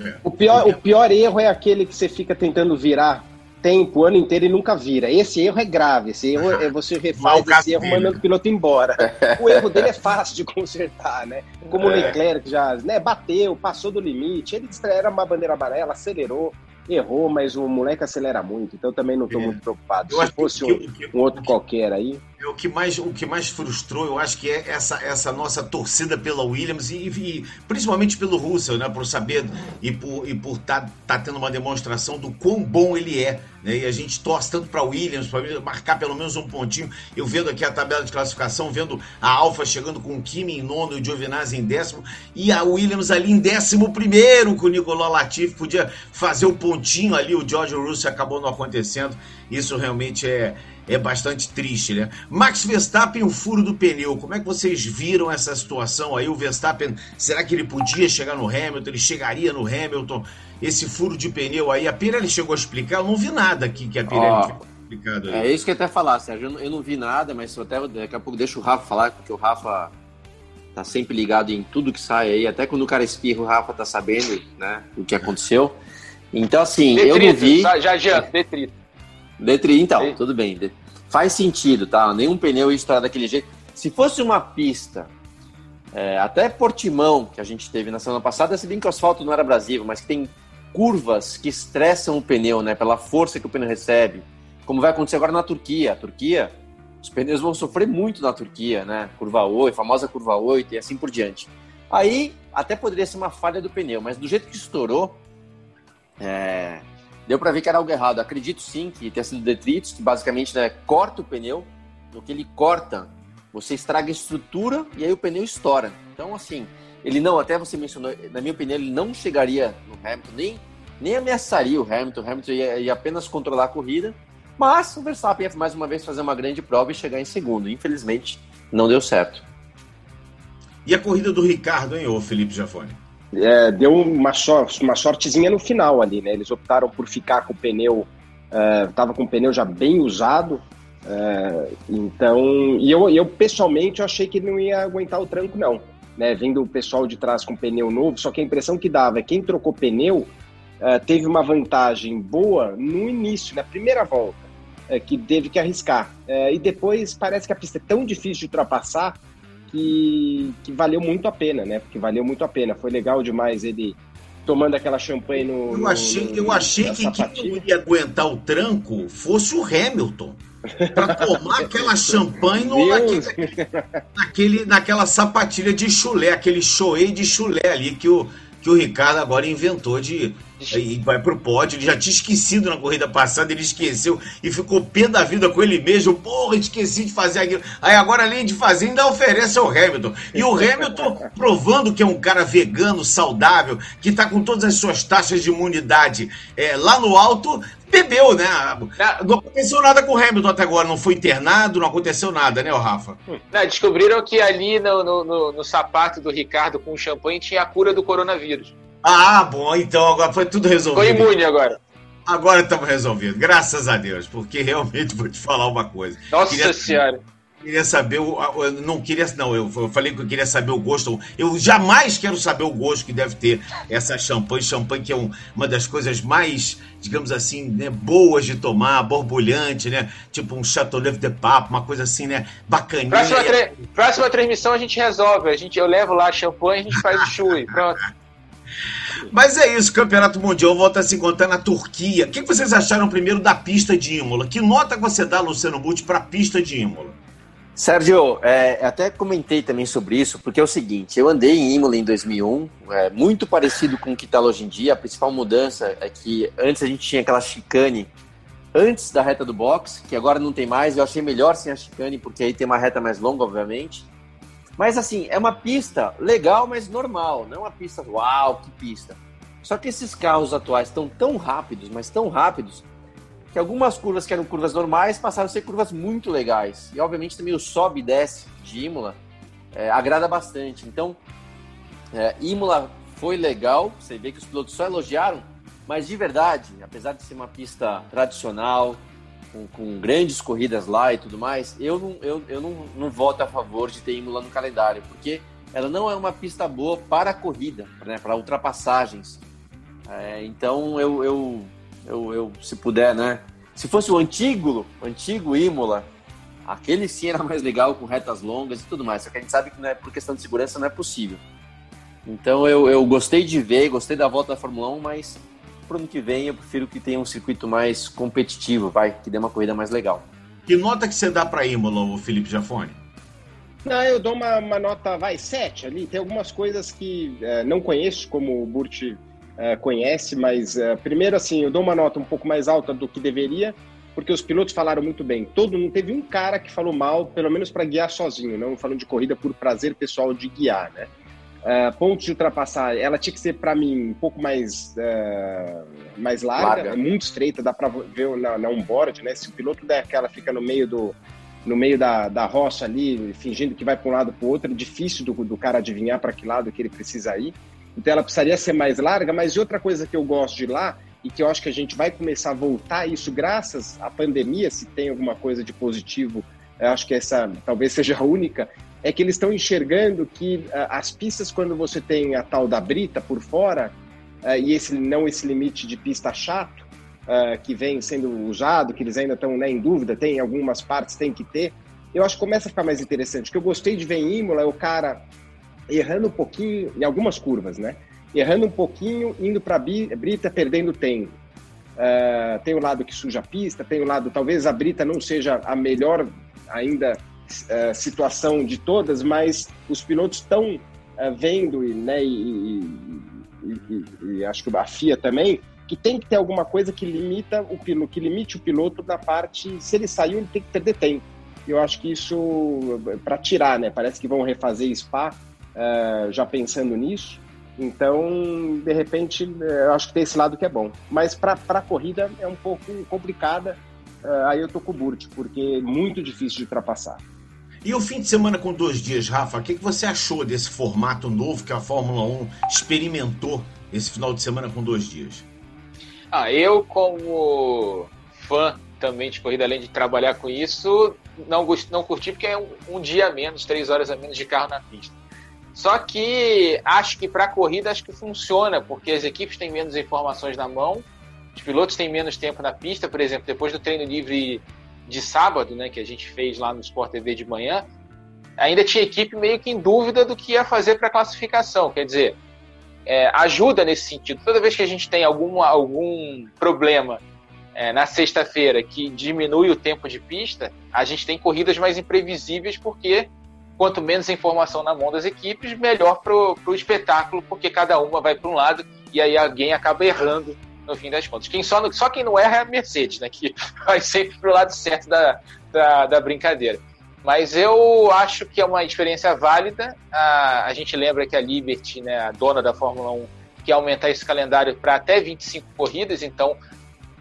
É. O, pior, o pior erro é aquele que você fica tentando virar tempo o ano inteiro e nunca vira. Esse erro é grave, esse erro é você refaz esse erro mandando o piloto embora. O erro dele é fácil de consertar, né? Como o é. Leclerc já né, bateu, passou do limite, ele era uma bandeira amarela, acelerou, errou, mas o moleque acelera muito, então também não estou é. muito preocupado. Se fosse que, um, que, um, outro qualquer aí. É o que mais o que mais frustrou, eu acho que é essa, essa nossa torcida pela Williams e, e principalmente pelo Russell, né, por saber e por e por tá, tá tendo uma demonstração do quão bom ele é, né? E a gente torce tanto para Williams para marcar pelo menos um pontinho. Eu vendo aqui a tabela de classificação, vendo a Alfa chegando com o Kimi em nono e o Giovinazzi em décimo e a Williams ali em décimo primeiro com o Nicolau Latifi podia fazer o pontinho ali, o George Russell acabou não acontecendo. Isso realmente é é bastante triste, né? Max Verstappen, o furo do pneu. Como é que vocês viram essa situação aí? O Verstappen, será que ele podia chegar no Hamilton? Ele chegaria no Hamilton? Esse furo de pneu aí, a Pirelli chegou a explicar? Eu não vi nada aqui que a Pirelli oh, tinha explicado. Aí. É isso que eu até falar, Sérgio. Eu não, vi nada, mas até daqui a pouco deixo o Rafa falar, porque o Rafa tá sempre ligado em tudo que sai aí. Até quando o cara espirra, o Rafa tá sabendo, né, o que aconteceu. Então, assim, detrito, eu não vi. Já adianta, detrito. Detri, então, tudo bem. Faz sentido, tá? Nenhum pneu ia estourar daquele jeito. Se fosse uma pista, é, até Portimão, que a gente teve na semana passada, se bem que o asfalto não era abrasivo, mas que tem curvas que estressam o pneu, né? Pela força que o pneu recebe. Como vai acontecer agora na Turquia. A Turquia, os pneus vão sofrer muito na Turquia, né? Curva 8, famosa curva 8 e assim por diante. Aí até poderia ser uma falha do pneu, mas do jeito que estourou, é, deu para ver que era algo errado. Acredito sim que tenha sido detritos, que basicamente né, corta o pneu. No que ele corta, você estraga a estrutura e aí o pneu estoura. Então, assim, ele não, até você mencionou, na minha opinião, ele não chegaria no Hamilton, nem, nem ameaçaria o Hamilton. O Hamilton ia, ia apenas controlar a corrida. Mas o Verstappen ia mais uma vez fazer uma grande prova e chegar em segundo. Infelizmente, não deu certo. E a corrida do Ricardo, hein, ô Felipe Jafone? É, deu uma, sorte, uma sortezinha no final ali, né? Eles optaram por ficar com o pneu, estava é, com o pneu já bem usado, é, então, e eu, eu pessoalmente eu achei que não ia aguentar o tranco, não. Né, vendo o pessoal de trás com pneu novo, só que a impressão que dava é que quem trocou pneu é, teve uma vantagem boa no início, na primeira volta, é, que teve que arriscar. É, e depois parece que a pista é tão difícil de ultrapassar que, que valeu muito a pena, né? Porque valeu muito a pena. Foi legal demais ele tomando aquela champanhe no. Eu achei, no, no, eu achei que quem não ia aguentar o tranco fosse o Hamilton. para tomar aquela champanhe no, naquele, naquele, naquela sapatilha de chulé, aquele choei de chulé ali que o, que o Ricardo agora inventou de e vai pro pódio. Ele já tinha esquecido na corrida passada, ele esqueceu e ficou pé da vida com ele mesmo. Porra, esqueci de fazer aquilo. Aí agora, além de fazer, ainda oferece ao Hamilton. E o Hamilton provando que é um cara vegano, saudável, que tá com todas as suas taxas de imunidade é, lá no alto, bebeu, né? Não aconteceu nada com o Hamilton até agora, não foi internado, não aconteceu nada, né, Rafa? Não, descobriram que ali no, no, no, no sapato do Ricardo com o champanhe tinha a cura do coronavírus. Ah, bom, então agora foi tudo resolvido. Foi imune agora. Agora estamos resolvidos, graças a Deus, porque realmente vou te falar uma coisa. Nossa queria, Senhora. Queria saber, o, eu não queria, não, eu falei que eu queria saber o gosto. Eu jamais quero saber o gosto que deve ter essa champanhe. Champanhe que é um, uma das coisas mais, digamos assim, né, boas de tomar, borbulhante, né? Tipo um Chateauneuf de Papo, uma coisa assim, né? Bacaninha. Próxima, próxima transmissão a gente resolve. A gente, eu levo lá a champanhe e a gente faz o chui. Pronto. Mas é isso, Campeonato Mundial volta a se encontrar na Turquia. O que vocês acharam primeiro da pista de Imola? Que nota você dá, Luciano Butti, para a pista de Imola? Sérgio, é, até comentei também sobre isso, porque é o seguinte, eu andei em Imola em 2001, é, muito parecido com o que está hoje em dia, a principal mudança é que antes a gente tinha aquela chicane antes da reta do box, que agora não tem mais, eu achei melhor sem a chicane, porque aí tem uma reta mais longa, obviamente, mas assim, é uma pista legal, mas normal, não é uma pista uau, que pista. Só que esses carros atuais estão tão rápidos, mas tão rápidos, que algumas curvas que eram curvas normais passaram a ser curvas muito legais. E obviamente também o sobe e desce de Imola é, agrada bastante. Então, é, Imola foi legal, você vê que os pilotos só elogiaram, mas de verdade, apesar de ser uma pista tradicional, com, com grandes corridas lá e tudo mais, eu não, eu, eu não, não voto a favor de ter Imola no calendário, porque ela não é uma pista boa para corrida, né, para ultrapassagens. É, então eu, eu, eu, eu, se puder, né? Se fosse o antigo, antigo Imola, aquele sim era mais legal, com retas longas e tudo mais. Só que a gente sabe que é, por questão de segurança não é possível. Então eu, eu gostei de ver, gostei da volta da Fórmula 1, mas pro ano que vem eu prefiro que tenha um circuito mais competitivo, vai, que dê uma corrida mais legal. Que nota que você dá para Imola, Felipe Jafone? Não, eu dou uma, uma, nota, vai, 7 ali. Tem algumas coisas que é, não conheço, como o Burt é, conhece, mas é, primeiro, assim, eu dou uma nota um pouco mais alta do que deveria, porque os pilotos falaram muito bem. Todo não teve um cara que falou mal, pelo menos para guiar sozinho, não falando de corrida por prazer pessoal de guiar, né? Uh, pontos de ultrapassar, ela tinha que ser para mim um pouco mais uh, mais larga, larga, muito estreita, dá para ver na, na onboard, né? Se o piloto der aquela fica no meio do no meio da, da roça ali, fingindo que vai para um lado para o outro, é difícil do, do cara adivinhar para que lado que ele precisa ir. Então ela precisaria ser mais larga, mas outra coisa que eu gosto de lá e que eu acho que a gente vai começar a voltar isso graças à pandemia, se tem alguma coisa de positivo, eu acho que essa talvez seja a única, é que eles estão enxergando que uh, as pistas, quando você tem a tal da brita por fora, uh, e esse não esse limite de pista chato, uh, que vem sendo usado, que eles ainda estão né, em dúvida, tem algumas partes, tem que ter, eu acho que começa a ficar mais interessante. O que eu gostei de ver em Imola é o cara errando um pouquinho, em algumas curvas, né? Errando um pouquinho, indo para a brita, perdendo tempo. Uh, tem o lado que suja a pista, tem o lado, talvez a brita não seja a melhor ainda uh, situação de todas, mas os pilotos estão uh, vendo, né, e, e, e, e, acho que a FIA também, que tem que ter alguma coisa que limita o piloto, que limite o piloto na parte, se ele saiu, ele tem que perder tempo. Eu acho que isso, para tirar, né, parece que vão refazer Spa, uh, já pensando nisso, então, de repente, eu acho que tem esse lado que é bom. Mas para a corrida é um pouco complicada. Uh, aí eu tô com o Burt, porque é muito difícil de ultrapassar. E o fim de semana com dois dias, Rafa, o que, que você achou desse formato novo que a Fórmula 1 experimentou esse final de semana com dois dias? Ah, eu como fã também de corrida, além de trabalhar com isso, não, não curti porque é um, um dia a menos, três horas a menos de carro na pista. Só que acho que para a corrida acho que funciona, porque as equipes têm menos informações na mão, os pilotos têm menos tempo na pista, por exemplo, depois do treino livre de sábado, né, que a gente fez lá no Sport TV de manhã, ainda tinha equipe meio que em dúvida do que ia fazer para a classificação. Quer dizer, é, ajuda nesse sentido. Toda vez que a gente tem algum, algum problema é, na sexta-feira que diminui o tempo de pista, a gente tem corridas mais imprevisíveis, porque quanto menos informação na mão das equipes, melhor para o espetáculo, porque cada uma vai para um lado e aí alguém acaba errando no fim das contas. Quem só, só quem não erra é a Mercedes, né? Que vai sempre pro lado certo da, da, da brincadeira. Mas eu acho que é uma experiência válida. A, a gente lembra que a Liberty, né, a dona da Fórmula 1, quer aumentar esse calendário para até 25 corridas, então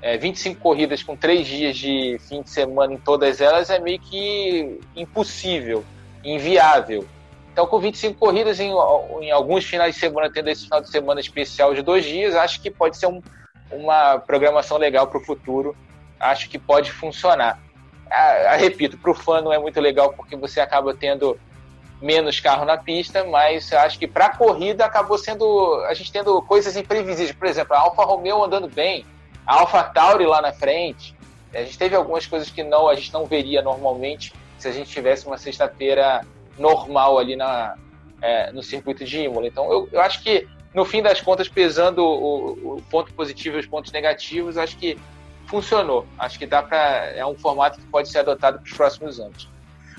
é, 25 corridas com três dias de fim de semana em todas elas é meio que impossível, inviável. Então, com 25 corridas em, em alguns finais de semana, tendo esse final de semana especial de dois dias, acho que pode ser um, uma programação legal para o futuro. Acho que pode funcionar. Ah, repito, para o fã não é muito legal porque você acaba tendo menos carro na pista, mas acho que para a corrida acabou sendo a gente tendo coisas imprevisíveis. Por exemplo, a Alfa Romeo andando bem, a Alfa Tauri lá na frente. A gente teve algumas coisas que não a gente não veria normalmente se a gente tivesse uma sexta-feira normal ali na, é, no circuito de Imola. Então eu, eu acho que no fim das contas, pesando o, o ponto positivo e os pontos negativos, acho que funcionou. Acho que dá para é um formato que pode ser adotado para os próximos anos.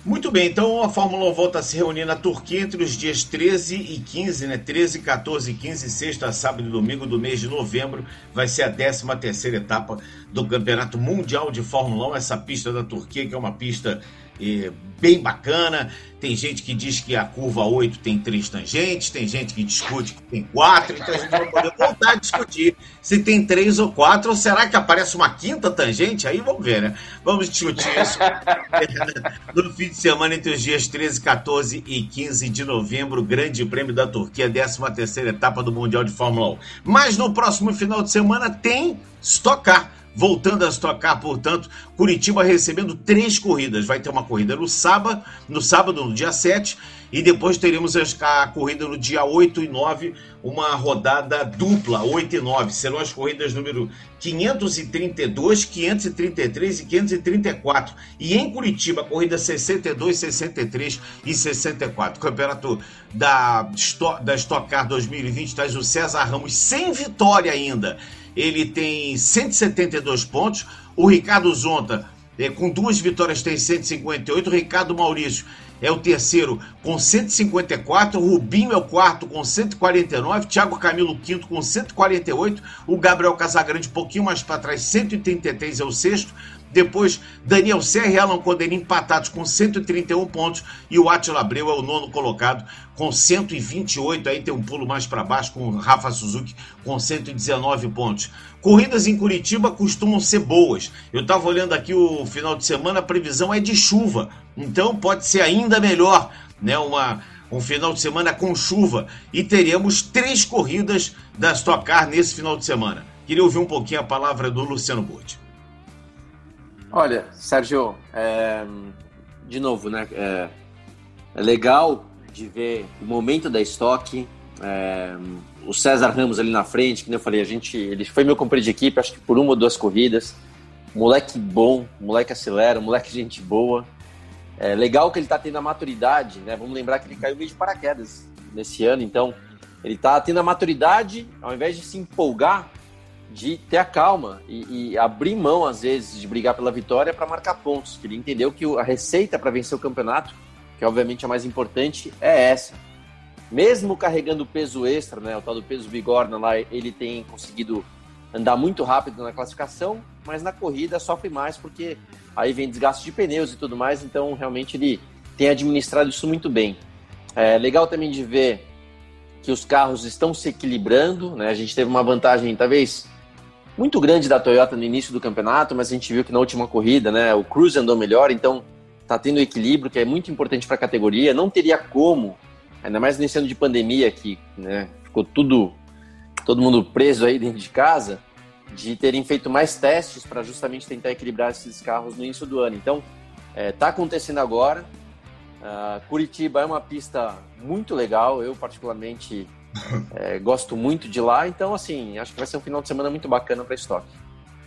Muito bem, então a Fórmula 1 volta a se reunir na Turquia entre os dias 13 e 15, né? 13, 14 e 15, sexta, sábado e domingo do mês de novembro. Vai ser a 13 terceira etapa do Campeonato Mundial de Fórmula 1, essa pista da Turquia, que é uma pista é, bem bacana. Tem gente que diz que a curva 8 tem três tangentes, tem gente que discute que tem quatro, então a gente vai poder voltar a discutir se tem três ou quatro, ou será que aparece uma quinta tangente? Aí vamos ver, né? Vamos discutir isso no fim de semana entre os dias 13, 14 e 15 de novembro, Grande Prêmio da Turquia, 13 terceira etapa do Mundial de Fórmula 1. Mas no próximo final de semana tem Stock Car voltando a estocar, portanto, Curitiba recebendo três corridas. Vai ter uma corrida no sábado, no sábado, no dia 7, e depois teremos a corrida no dia 8 e 9, uma rodada dupla, 8 e 9. Serão as corridas número 532, 533 e 534. E em Curitiba, corrida 62, 63 e 64. Campeonato da, da Stock Car 2020 traz o César Ramos sem vitória ainda ele tem 172 pontos. O Ricardo Zonta, é, com duas vitórias, tem 158. O Ricardo Maurício é o terceiro com 154. O Rubinho é o quarto com 149. Thiago Camilo, quinto com 148. O Gabriel Casagrande, um pouquinho mais para trás, 133 é o sexto. Depois, Daniel Serra e Alan Conderim empatados com 131 pontos. E o Atila Abreu é o nono colocado com 128. Aí tem um pulo mais para baixo com o Rafa Suzuki com 119 pontos. Corridas em Curitiba costumam ser boas. Eu estava olhando aqui o final de semana, a previsão é de chuva. Então pode ser ainda melhor, né? Uma, um final de semana com chuva. E teremos três corridas da Stock Car nesse final de semana. Queria ouvir um pouquinho a palavra do Luciano Burti. Olha, Sérgio, é, de novo, né? É, é, legal de ver o momento da estoque. É, o César Ramos ali na frente, que eu falei, a gente, ele foi meu companheiro de equipe, acho que por uma ou duas corridas. Moleque bom, moleque acelera, moleque gente boa. É legal que ele está tendo a maturidade, né? Vamos lembrar que ele caiu meio de paraquedas nesse ano, então ele está tendo a maturidade, ao invés de se empolgar, de ter a calma e, e, abrir mão, às vezes, de brigar pela vitória para marcar pontos. Ele entendeu que a receita para vencer o campeonato, que obviamente é a mais importante, é essa. Mesmo carregando peso extra, né, o tal do peso bigorna lá, ele tem conseguido andar muito rápido na classificação, mas na corrida sofre mais porque aí vem desgaste de pneus e tudo mais, então realmente ele tem administrado isso muito bem. É legal também de ver que os carros estão se equilibrando, né? A gente teve uma vantagem, talvez muito grande da Toyota no início do campeonato, mas a gente viu que na última corrida, né, o Cruze andou melhor, então tá tendo equilíbrio, que é muito importante para a categoria. Não teria como, ainda mais nesse ano de pandemia que, né, ficou tudo todo mundo preso aí dentro de casa, de terem feito mais testes para justamente tentar equilibrar esses carros no início do ano. Então, é, tá acontecendo agora. Uh, Curitiba é uma pista muito legal. Eu particularmente é, gosto muito de lá, então assim, acho que vai ser um final de semana muito bacana para estoque.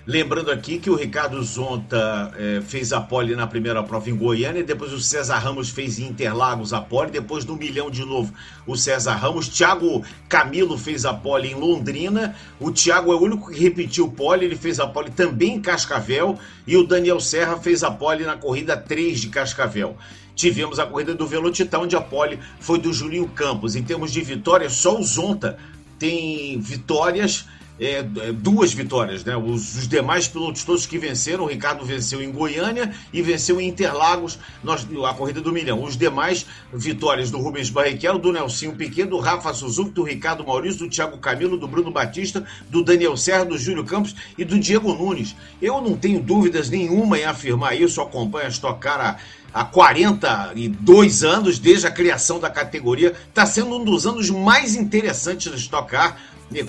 Lembrando aqui que o Ricardo Zonta é, fez a pole na primeira prova em Goiânia, depois o César Ramos fez em Interlagos a pole, depois no Milhão de novo o César Ramos. Thiago Camilo fez a pole em Londrina. O Thiago é o único que repetiu pole, ele fez a pole também em Cascavel. E o Daniel Serra fez a pole na corrida 3 de Cascavel tivemos a corrida do Velocitar, onde a pole foi do Julinho Campos. Em termos de vitórias, só o Zonta tem vitórias, é, é, duas vitórias, né? Os, os, demais pilotos todos que venceram, o Ricardo venceu em Goiânia e venceu em Interlagos nós, a corrida do milhão. Os demais vitórias do Rubens Barrichello, do Nelsinho Piquet, do Rafa Suzuki, do Ricardo Maurício, do Thiago Camilo, do Bruno Batista, do Daniel Serra, do Júlio Campos e do Diego Nunes. Eu não tenho dúvidas nenhuma em afirmar isso, acompanho a Stock Car há 42 anos, desde a criação da categoria. Está sendo um dos anos mais interessantes da Stock Car,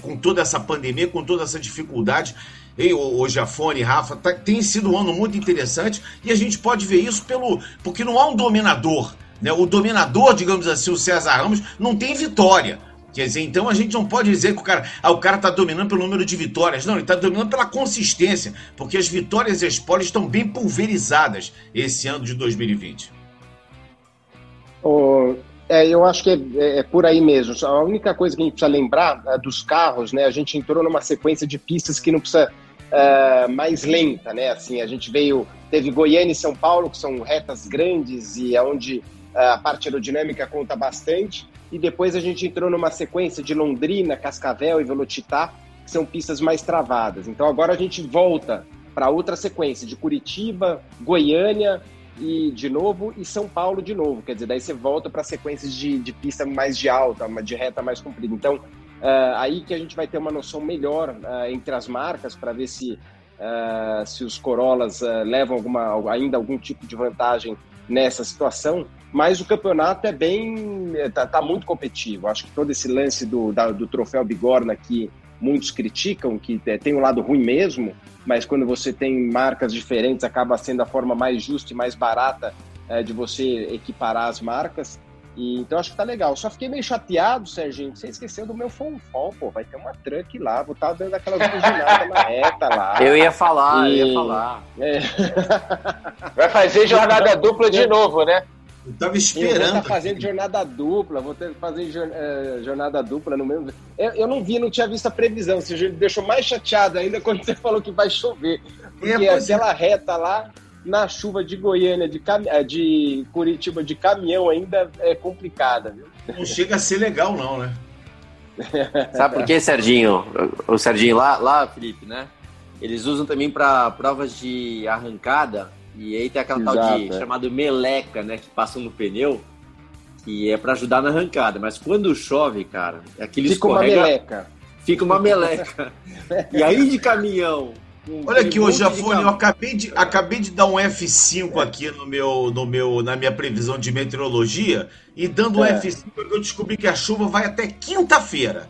com toda essa pandemia, com toda essa dificuldade. Ei, o Jafone, Rafa, tá, tem sido um ano muito interessante e a gente pode ver isso pelo. porque não há um dominador. Né? O dominador, digamos assim, o César Ramos, não tem vitória. Quer dizer, então a gente não pode dizer que o cara, ah, o cara está dominando pelo número de vitórias. Não, ele está dominando pela consistência, porque as vitórias e as poles estão bem pulverizadas esse ano de 2020. Oh, é, eu acho que é, é, é, por aí mesmo. A única coisa que a gente precisa lembrar é dos carros, né? A gente entrou numa sequência de pistas que não precisa é, mais lenta, né? Assim, a gente veio, teve Goiânia e São Paulo, que são retas grandes e é onde é, a parte aerodinâmica conta bastante e depois a gente entrou numa sequência de Londrina, Cascavel e Velocitar, que são pistas mais travadas. Então agora a gente volta para outra sequência de Curitiba, Goiânia e de novo e São Paulo de novo. Quer dizer, daí você volta para sequências de, de pista mais de alta, de reta mais comprida. Então, uh, aí que a gente vai ter uma noção melhor uh, entre as marcas para ver se, uh, se os Corollas levam alguma, ainda algum tipo de vantagem nessa situação. Mas o campeonato é bem. tá, tá muito competitivo. Acho que todo esse lance do, da, do troféu Bigorna que muitos criticam, que tem um lado ruim mesmo, mas quando você tem marcas diferentes, acaba sendo a forma mais justa e mais barata é, de você equiparar as marcas. E, então acho que tá legal. Só fiquei meio chateado, Serginho, você esqueceu do meu fonfon, pô. Vai ter uma truck lá, vou estar tá dando aquelas buzinadas na reta lá. Eu ia falar, e... eu ia falar. É. Vai fazer jornada dupla de novo, né? Eu tava esperando. Eu vou estar fazendo jornada dupla, vou ter que fazer uh, jornada dupla no mesmo. Eu, eu, não vi, não tinha visto a previsão. Você me deixou mais chateado ainda quando você falou que vai chover. Porque é, aquela reta lá, na chuva de Goiânia, de, cam... Eh, de Curitiba de caminhão ainda é complicada, viu? Não chega a ser legal, não, né? Sabe por que, Serginho? O Serginho lá, lá, Felipe, né? Eles usam também para provas de arrancada e aí tem aquela Exato, tal de é. chamado meleca, né? Que passa no pneu, que é para ajudar na arrancada. Mas quando chove, cara, aquele Fica escorrega, uma meleca. Fica uma meleca. e aí de caminhão. Um Olha aqui, ô Jafone, eu acabei de, acabei de dar um F5 aqui no meu, no meu, na minha previsão de meteorologia e dando um é. F5 eu descobri que a chuva vai até quinta-feira.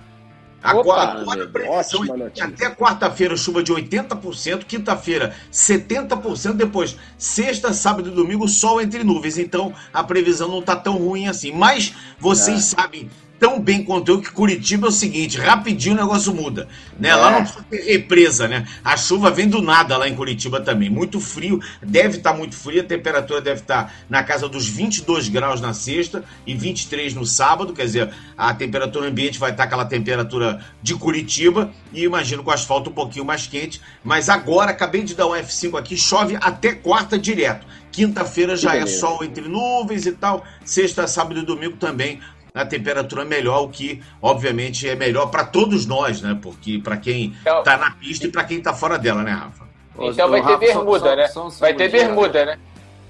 Agora, agora a previsão é até quarta-feira chuva de 80%, quinta-feira 70%, depois sexta, sábado e domingo sol entre nuvens. Então a previsão não está tão ruim assim. Mas vocês é. sabem tão bem quanto eu que Curitiba é o seguinte, rapidinho o negócio muda, né? É. Lá não precisa ter represa, né? A chuva vem do nada lá em Curitiba também, muito frio, deve estar tá muito frio, a temperatura deve estar tá na casa dos 22 graus na sexta e 23 no sábado, quer dizer, a temperatura ambiente vai estar tá aquela temperatura de Curitiba e imagino com o asfalto um pouquinho mais quente, mas agora acabei de dar um F5 aqui, chove até quarta direto. Quinta-feira já é sol entre nuvens e tal. Sexta, sábado e domingo também a temperatura melhor, o que obviamente é melhor para todos nós, né? Porque para quem está então- na pista e para quem está fora dela, né, Rafa? Então vai ter bermuda, né? Vai ter bermuda, né?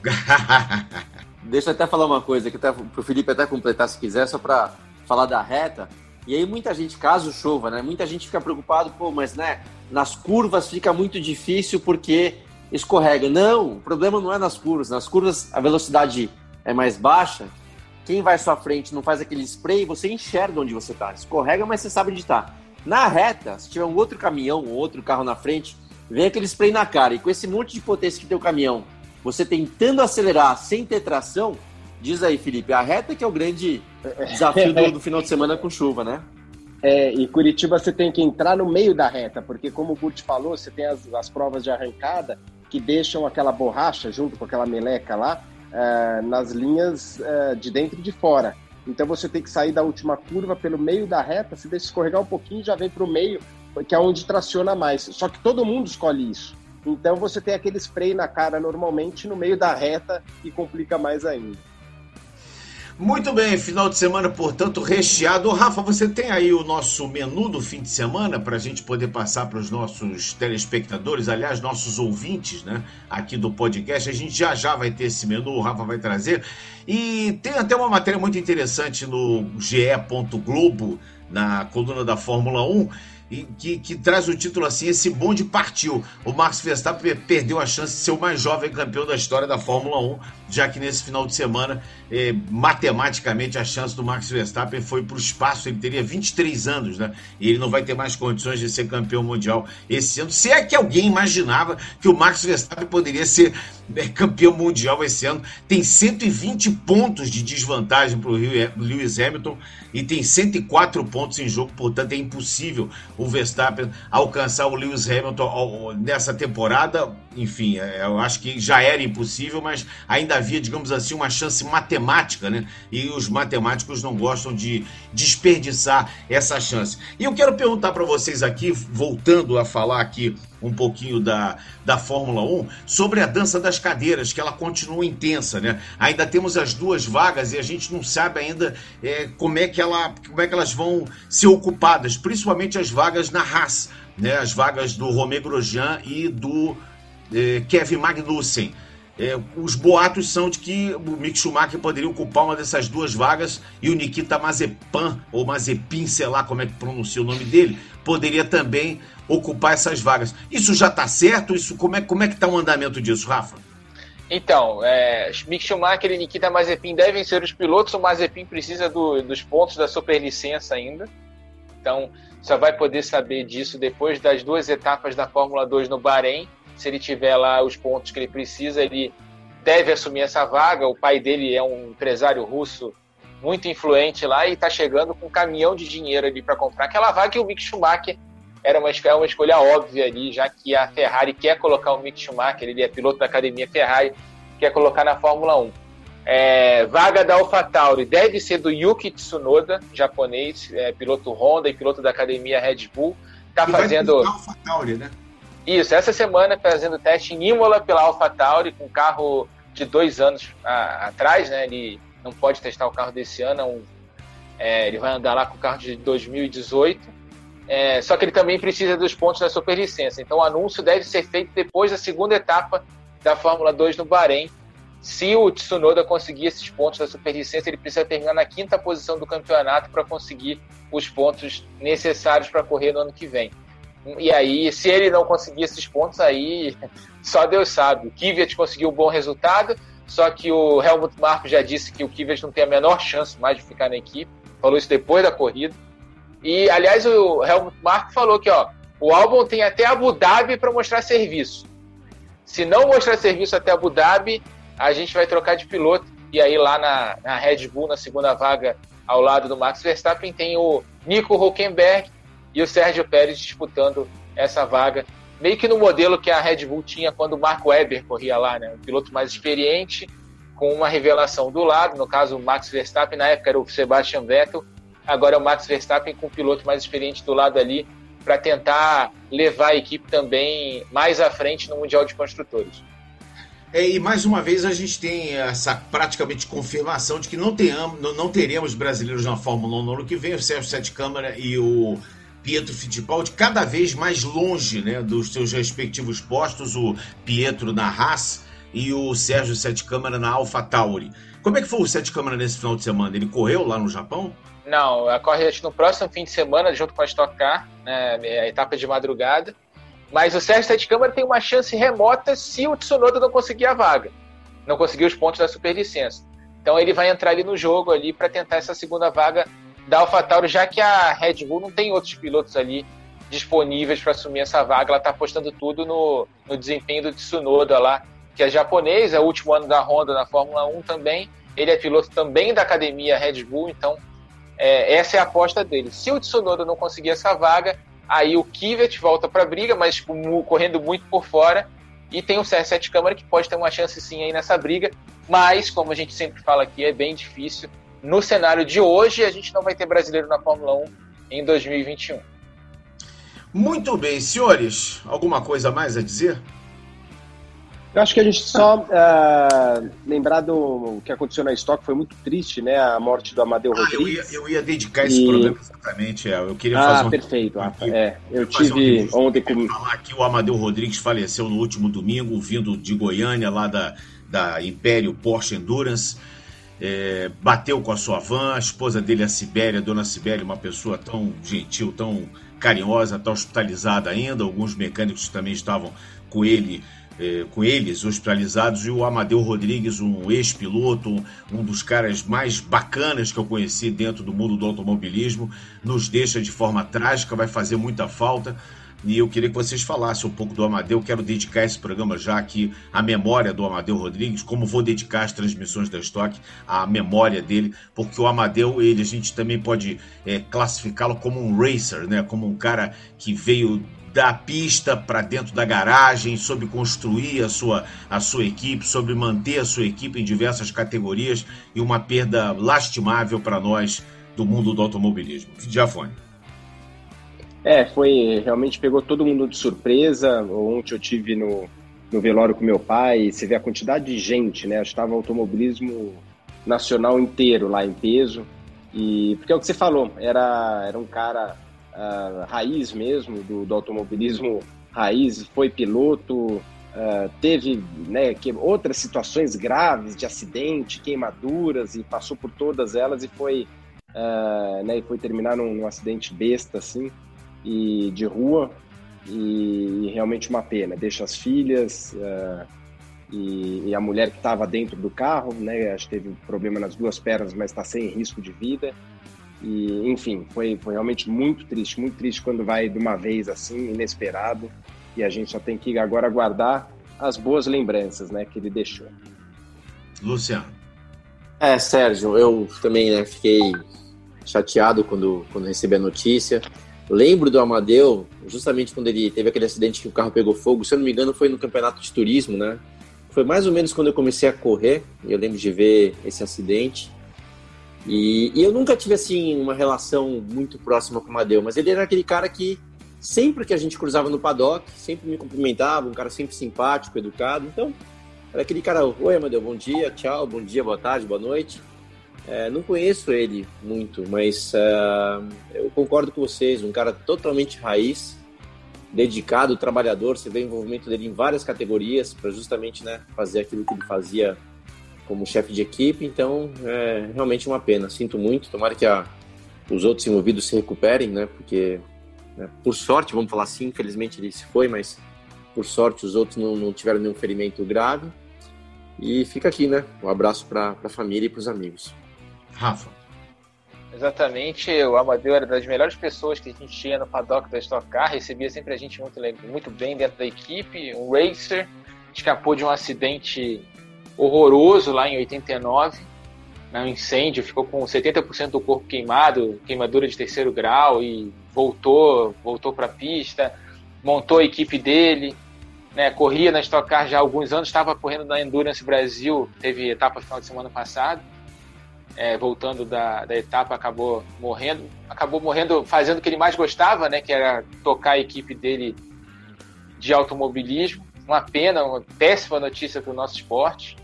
Deixa eu até falar uma coisa que para o Felipe até completar se quiser, só para falar da reta. E aí muita gente, caso chova, né? Muita gente fica preocupado, pô, mas né, nas curvas fica muito difícil porque escorrega. Não, o problema não é nas curvas. Nas curvas a velocidade é mais baixa quem vai à sua frente não faz aquele spray, você enxerga onde você está. Escorrega, mas você sabe onde está. Na reta, se tiver um outro caminhão, um outro carro na frente, vem aquele spray na cara. E com esse monte de potência que tem o caminhão, você tentando acelerar sem ter tração, diz aí, Felipe, a reta que é o grande desafio do, do final de semana com chuva, né? É, e Curitiba você tem que entrar no meio da reta, porque como o Kurt falou, você tem as, as provas de arrancada que deixam aquela borracha junto com aquela meleca lá, uh, nas linhas uh, de dentro e de fora. Então você tem que sair da última curva pelo meio da reta, se deixa escorregar um pouquinho, já vem para o meio, que é onde traciona mais. Só que todo mundo escolhe isso. Então você tem aquele spray na cara normalmente no meio da reta e complica mais ainda. Muito bem, final de semana, portanto, recheado. Rafa, você tem aí o nosso menu do fim de semana para a gente poder passar para os nossos telespectadores, aliás, nossos ouvintes, né? Aqui do podcast. A gente já já vai ter esse menu, o Rafa vai trazer. E tem até uma matéria muito interessante no ge.globo, na coluna da Fórmula 1 que, que, traz o título assim: Esse bonde partiu. O Max Verstappen perdeu a chance de ser o mais jovem campeão da história da Fórmula 1, já que nesse final de semana, eh, matematicamente, a chance do Max Verstappen foi para o espaço. Ele teria 23 anos, né? E ele não vai ter mais condições de ser campeão mundial esse ano. Se é que alguém imaginava que o Max Verstappen poderia ser é campeão mundial esse ano, tem 120 pontos de desvantagem para o Lewis Hamilton e tem 104 pontos em jogo, portanto é impossível o Verstappen alcançar o Lewis Hamilton nessa temporada. Enfim, é, eu acho que já era impossível, mas ainda havia, digamos assim, uma chance matemática, né? E os matemáticos não gostam de desperdiçar essa chance. E eu quero perguntar para vocês aqui, voltando a falar aqui um pouquinho da, da Fórmula 1, sobre a dança das cadeiras, que ela continua intensa, né? Ainda temos as duas vagas e a gente não sabe ainda é, como, é que ela, como é que elas vão ser ocupadas, principalmente as vagas na Haas, né? As vagas do Romé Grosjean e do eh, Kevin Magnussen. É, os boatos são de que o Mick Schumacher poderia ocupar uma dessas duas vagas e o Nikita Mazepan, ou Mazepin, sei lá como é que pronuncia o nome dele, poderia também ocupar essas vagas. Isso já está certo? Isso, como é, como é que está o andamento disso, Rafa? Então, é, Mick Schumacher e Nikita Mazepin devem ser os pilotos. O Mazepin precisa do, dos pontos da superlicença ainda. Então, só vai poder saber disso depois das duas etapas da Fórmula 2 no Bahrein se ele tiver lá os pontos que ele precisa, ele deve assumir essa vaga. O pai dele é um empresário russo muito influente lá e está chegando com um caminhão de dinheiro ali para comprar aquela vaga. E o Mick Schumacher era uma, é uma escolha óbvia ali, já que a Ferrari quer colocar o Mick Schumacher, ele é piloto da academia Ferrari, quer colocar na Fórmula 1. É, vaga da AlphaTauri deve ser do Yuki Tsunoda, japonês, é, piloto Honda e piloto da academia Red Bull. Está fazendo. AlphaTauri, né? Isso, essa semana fazendo teste em Imola pela AlphaTauri, com carro de dois anos a, atrás, né? Ele não pode testar o carro desse ano, é um, é, ele vai andar lá com o carro de 2018. É, só que ele também precisa dos pontos da superlicença. Então o anúncio deve ser feito depois da segunda etapa da Fórmula 2 no Bahrein. Se o Tsunoda conseguir esses pontos da superlicença, ele precisa terminar na quinta posição do campeonato para conseguir os pontos necessários para correr no ano que vem. E aí, se ele não conseguir esses pontos, aí só Deus sabe. O Kvyat conseguiu um bom resultado, só que o Helmut Marko já disse que o Kvyat não tem a menor chance mais de ficar na equipe. Falou isso depois da corrida. E, aliás, o Helmut Marko falou que ó, o álbum tem até Abu Dhabi para mostrar serviço. Se não mostrar serviço até Abu Dhabi, a gente vai trocar de piloto. E aí, lá na, na Red Bull, na segunda vaga, ao lado do Max Verstappen, tem o Nico Huckenberg, e o Sérgio Pérez disputando essa vaga, meio que no modelo que a Red Bull tinha quando o Marco Webber corria lá, né? Um piloto mais experiente, com uma revelação do lado, no caso o Max Verstappen, na época era o Sebastian Vettel, agora é o Max Verstappen com o piloto mais experiente do lado ali, para tentar levar a equipe também mais à frente no Mundial de Construtores. É, e mais uma vez a gente tem essa praticamente confirmação de que não, tenhamos, não, não teremos brasileiros na Fórmula 1 no ano que vem. O Sérgio Sete Câmara e o Pietro Fittipaldi cada vez mais longe né, dos seus respectivos postos, o Pietro na Haas e o Sérgio Sete Câmara na Alpha Tauri. Como é que foi o Sete Câmara nesse final de semana? Ele correu lá no Japão? Não, corre no próximo fim de semana, junto com a Stock Car, né, a etapa de madrugada. Mas o Sérgio Sete Câmara tem uma chance remota se o Tsunoda não conseguir a vaga, não conseguir os pontos da superlicença. Então ele vai entrar ali no jogo ali para tentar essa segunda vaga da AlphaTauri, já que a Red Bull não tem outros pilotos ali disponíveis para assumir essa vaga, ela está apostando tudo no, no desempenho do Tsunoda lá, que é japonês, é o último ano da Honda na Fórmula 1 também, ele é piloto também da academia Red Bull, então é, essa é a aposta dele. Se o Tsunoda não conseguir essa vaga, aí o Kvyat volta para a briga, mas correndo muito por fora, e tem o CR7 Câmara que pode ter uma chance sim aí nessa briga, mas como a gente sempre fala aqui, é bem difícil no cenário de hoje, a gente não vai ter brasileiro na Fórmula 1 em 2021. Muito bem, senhores. Alguma coisa mais a dizer? Eu acho que a gente só uh, lembrar do que aconteceu na Stock foi muito triste, né? A morte do Amadeu ah, Rodrigues. Eu ia, eu ia dedicar esse e... programa exatamente. É, eu queria ah, fazer um... perfeito. Aqui, é, eu tive um ontem com. falar que o Amadeu Rodrigues faleceu no último domingo, vindo de Goiânia, lá da, da Império Porsche Endurance é, bateu com a sua van, a esposa dele, a Sibéria, a dona Sibéria, uma pessoa tão gentil, tão carinhosa, está hospitalizada ainda. Alguns mecânicos também estavam com ele, é, com eles hospitalizados. E o Amadeu Rodrigues, um ex-piloto, um dos caras mais bacanas que eu conheci dentro do mundo do automobilismo, nos deixa de forma trágica, vai fazer muita falta. E eu queria que vocês falassem um pouco do Amadeu. Quero dedicar esse programa já aqui à memória do Amadeu Rodrigues, como vou dedicar as transmissões da Stock à memória dele, porque o Amadeu, ele a gente também pode é, classificá-lo como um racer, né? Como um cara que veio da pista para dentro da garagem, sobre construir a sua, a sua equipe, sobre manter a sua equipe em diversas categorias e uma perda lastimável para nós do mundo do automobilismo. Diafone. É, foi realmente pegou todo mundo de surpresa. Ontem eu tive no, no velório com meu pai, você vê a quantidade de gente, né? Estava automobilismo nacional inteiro lá em peso. E porque é o que você falou, era, era um cara uh, raiz mesmo do, do automobilismo raiz, foi piloto, uh, teve né, que, outras situações graves de acidente, queimaduras, e passou por todas elas e foi, uh, né, e foi terminar num, num, acidente besta, assim, e de rua, e, e realmente uma pena. Deixa as filhas uh, e, e, a mulher que estava dentro do carro, né, acho que teve um problema nas duas pernas, mas está sem risco de vida. E, enfim, foi, foi realmente muito triste, muito triste quando vai de uma vez assim, inesperado. E a gente só tem que agora guardar as boas lembranças né, que ele deixou. Luciano. É, Sérgio, eu também né, fiquei chateado quando, quando recebi a notícia. Lembro do Amadeu, justamente quando ele teve aquele acidente que o carro pegou fogo, se eu não me engano, foi no campeonato de turismo, né? Foi mais ou menos quando eu comecei a correr, eu lembro de ver esse acidente. E, e, eu nunca tive assim uma relação muito próxima com o Amadeu, mas ele era aquele cara que sempre que a gente cruzava no paddock, sempre me cumprimentava, um cara sempre simpático, educado. Então, era aquele cara, oi Amadeu, bom dia, tchau, bom dia, boa tarde, boa noite. É, não conheço ele muito, mas uh, eu concordo com vocês, um cara totalmente raiz, dedicado, trabalhador, você vê o envolvimento dele em várias categorias para justamente né, fazer aquilo que ele fazia como chefe de equipe, então é realmente uma pena. Sinto muito, tomara que a, os outros envolvidos se recuperem, né? Porque, né, por sorte, vamos falar assim, infelizmente ele se foi, mas por sorte os outros não, não tiveram nenhum ferimento grave. E fica aqui, né? Um abraço para a família e para os amigos. Rafa. Exatamente, o Amadeu era das melhores pessoas que a gente tinha no paddock da Stock Car, recebia sempre a gente muito, muito bem dentro da equipe, um racer, escapou de um acidente horroroso lá em 89, né, um incêndio, ficou com 70% do corpo queimado, queimadura de terceiro grau e voltou, voltou para a pista, montou a equipe dele, né, corria na Stock Car já há alguns anos, estava correndo na Endurance Brasil, teve etapa final de semana passado, é, voltando da, da etapa, acabou morrendo, acabou morrendo fazendo o que ele mais gostava, né, que era tocar a equipe dele de automobilismo. Uma pena, uma péssima notícia para o nosso esporte.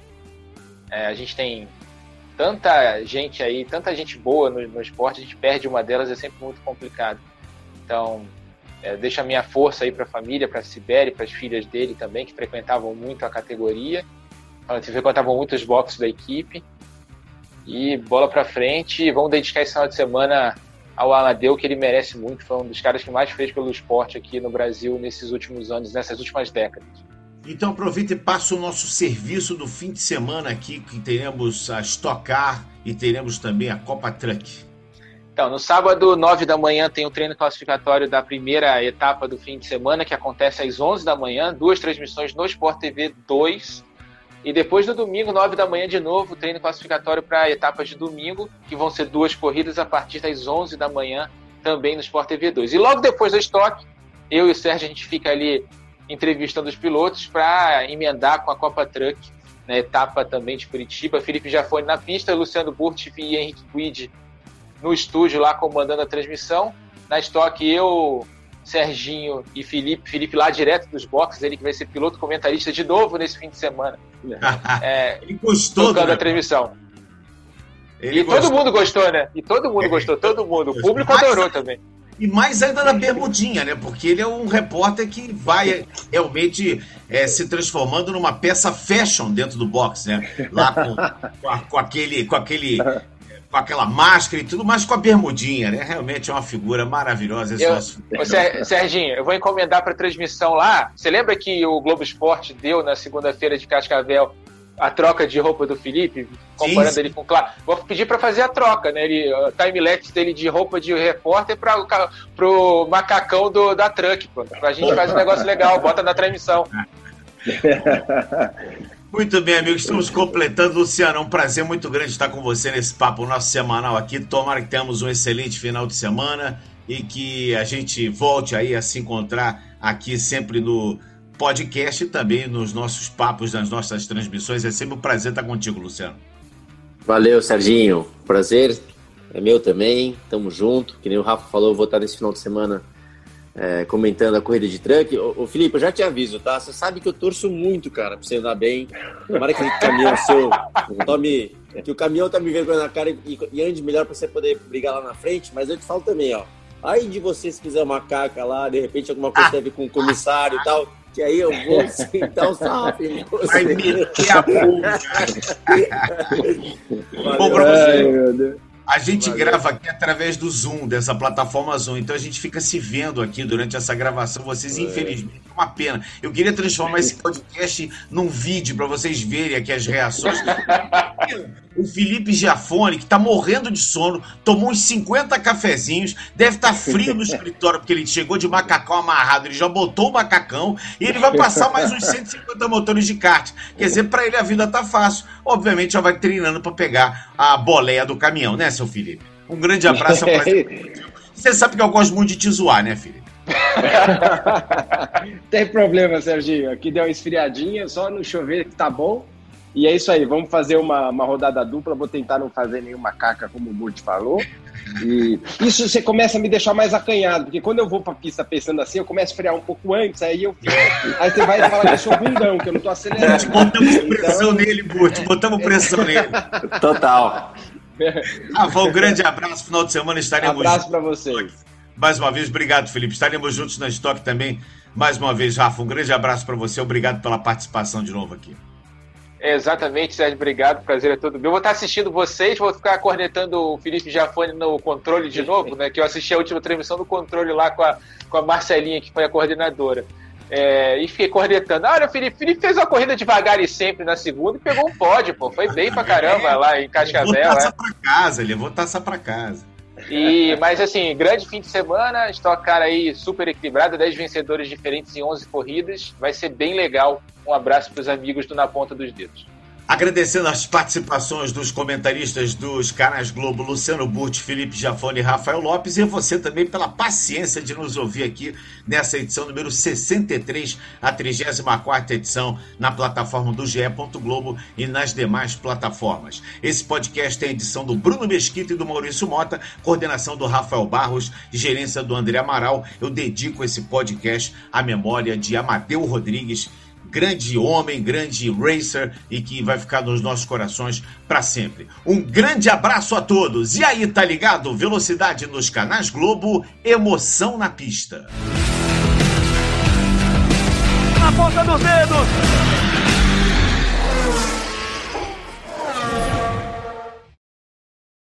É, a gente tem tanta gente aí, tanta gente boa no, no, esporte, a gente perde uma delas, é sempre muito complicado. Então, é, deixa a minha força aí para a família, para a Sibéria, para as filhas dele também, que frequentavam muito a categoria, frequentavam muito os boxes da equipe. E bola para frente, vamos dedicar esse final de semana ao Aladeu, que ele merece muito, foi um dos caras que mais fez pelo esporte aqui no Brasil nesses últimos anos, nessas últimas décadas. Então aproveita e passa o nosso serviço do fim de semana aqui, que teremos a Stock Car e teremos também a Copa Truck. Então, no sábado, 9 da manhã, tem o treino classificatório da primeira etapa do fim de semana, que acontece às 11 da manhã, duas transmissões no Sport TV 2. E depois no domingo, 9 da manhã, de novo, treino classificatório para etapas de domingo, que vão ser duas corridas a partir das 11 da manhã, também no Sport TV 2. E logo depois da Stock, eu e o Sérgio, a gente fica ali entrevistando os pilotos para emendar com a Copa Truck, na etapa também de Curitiba. Felipe já foi na pista, Luciano Burti e Henrique Quid no estúdio lá comandando a transmissão. Na Stock, eu, Serginho e Felipe. Felipe lá direto dos boxes, ele que vai ser piloto comentarista de novo nesse fim de semana. É, ele gostou da transmissão. Ele e gostou. todo mundo gostou, né? E todo mundo gostou, todo mundo. O público adorou também. E mais ainda na bermudinha, né? Porque ele é um repórter que vai realmente é, se transformando numa peça fashion dentro do box, né? Lá com, com, a, com, aquele, com aquele. Com aquela máscara e tudo, mas com a bermudinha, né? Realmente é uma figura maravilhosa. Esse eu, nosso... Serginho, eu vou encomendar para transmissão lá. Você lembra que o Globo Esporte deu na segunda-feira de Cascavel a troca de roupa do Felipe, comparando sim, ele com o Claro. Vou pedir para fazer a troca, né? Ele, o time-lapse dele de roupa de repórter para pro macacão do, da truck, pô. Pra gente fazer um negócio legal, bota na transmissão. Muito bem, amigos, estamos completando. Luciano, é um prazer muito grande estar com você nesse papo nosso semanal aqui. Tomara que tenhamos um excelente final de semana e que a gente volte aí a se encontrar aqui sempre no podcast e também nos nossos papos, nas nossas transmissões. É sempre um prazer estar contigo, Luciano. Valeu, Serginho. Prazer é meu também. Tamo junto. Que nem o Rafa falou, eu vou estar nesse final de semana é, comentando a corrida de truck. Ô, ô, Felipe, eu já te aviso, tá? Você sabe que eu torço muito, cara, pra você andar bem. Tomara que o caminhão seu tome. Que o caminhão tá me vergonha na cara e, e ande melhor pra você poder brigar lá na frente. Mas eu te falo também, ó. Aí de você, se quiser uma caca lá, de repente alguma coisa teve com o comissário e tal que aí eu vou sentar o sarrafo em você. Vai meter a boca. Bom, pra você. A gente Valeu. grava aqui através do Zoom, dessa plataforma Zoom. Então a gente fica se vendo aqui durante essa gravação. Vocês, é. infelizmente, é uma pena. Eu queria transformar esse podcast num vídeo para vocês verem aqui as reações. o Felipe Giafone, que tá morrendo de sono, tomou uns 50 cafezinhos, deve estar tá frio no escritório, porque ele chegou de macacão amarrado, ele já botou o macacão e ele vai passar mais uns 150 motores de kart. Quer dizer, para ele a vida tá fácil. Obviamente já vai treinando para pegar a boleia do caminhão, né? seu Felipe. Um grande abraço. Você sabe que eu gosto muito de te zoar, né, Felipe? Tem problema, Serginho. Aqui deu uma esfriadinha, só no chover que tá bom. E é isso aí, vamos fazer uma, uma rodada dupla. Vou tentar não fazer nenhuma caca, como o Burt falou. E isso você começa a me deixar mais acanhado, porque quando eu vou pra pista pensando assim, eu começo a esfriar um pouco antes, aí eu fico. Aí você vai falar que eu sou bundão, que eu não tô acelerando. Botamos pressão então... nele, Burt, botamos pressão nele. Total. Rafa, um grande abraço. Final de semana estaremos um abraço para vocês. Mais uma vez, obrigado, Felipe. Estaremos juntos na Stock também. Mais uma vez, Rafa, um grande abraço para você. Obrigado pela participação de novo aqui. Exatamente, Sérgio, obrigado. Prazer é todo meu. Eu vou estar assistindo vocês, vou ficar cornetando o Felipe Jafone no controle de novo, né? Que eu assisti a última transmissão do controle lá com a, com a Marcelinha, que foi a coordenadora. É, e fiquei cornetando. Olha, o Felipe, Felipe fez uma corrida devagar e sempre na segunda e pegou um pódio, pô. Foi bem pra caramba é, lá em Cascavel. Levou taça é. pra casa, levou taça pra casa. E, mas assim, grande fim de semana, Stock Car aí super equilibrada, 10 vencedores diferentes em 11 corridas. Vai ser bem legal. Um abraço para os amigos do Na Ponta dos Dedos. Agradecendo as participações dos comentaristas dos canais Globo, Luciano Burti, Felipe Jafone e Rafael Lopes, e você também pela paciência de nos ouvir aqui nessa edição número 63, a 34 edição, na plataforma do GE. Globo e nas demais plataformas. Esse podcast tem edição do Bruno Mesquita e do Maurício Mota, coordenação do Rafael Barros, gerência do André Amaral. Eu dedico esse podcast à memória de Amadeu Rodrigues grande homem, grande racer e que vai ficar nos nossos corações para sempre. Um grande abraço a todos. E aí, tá ligado? Velocidade nos canais Globo, emoção na pista. Na ponta dos dedos.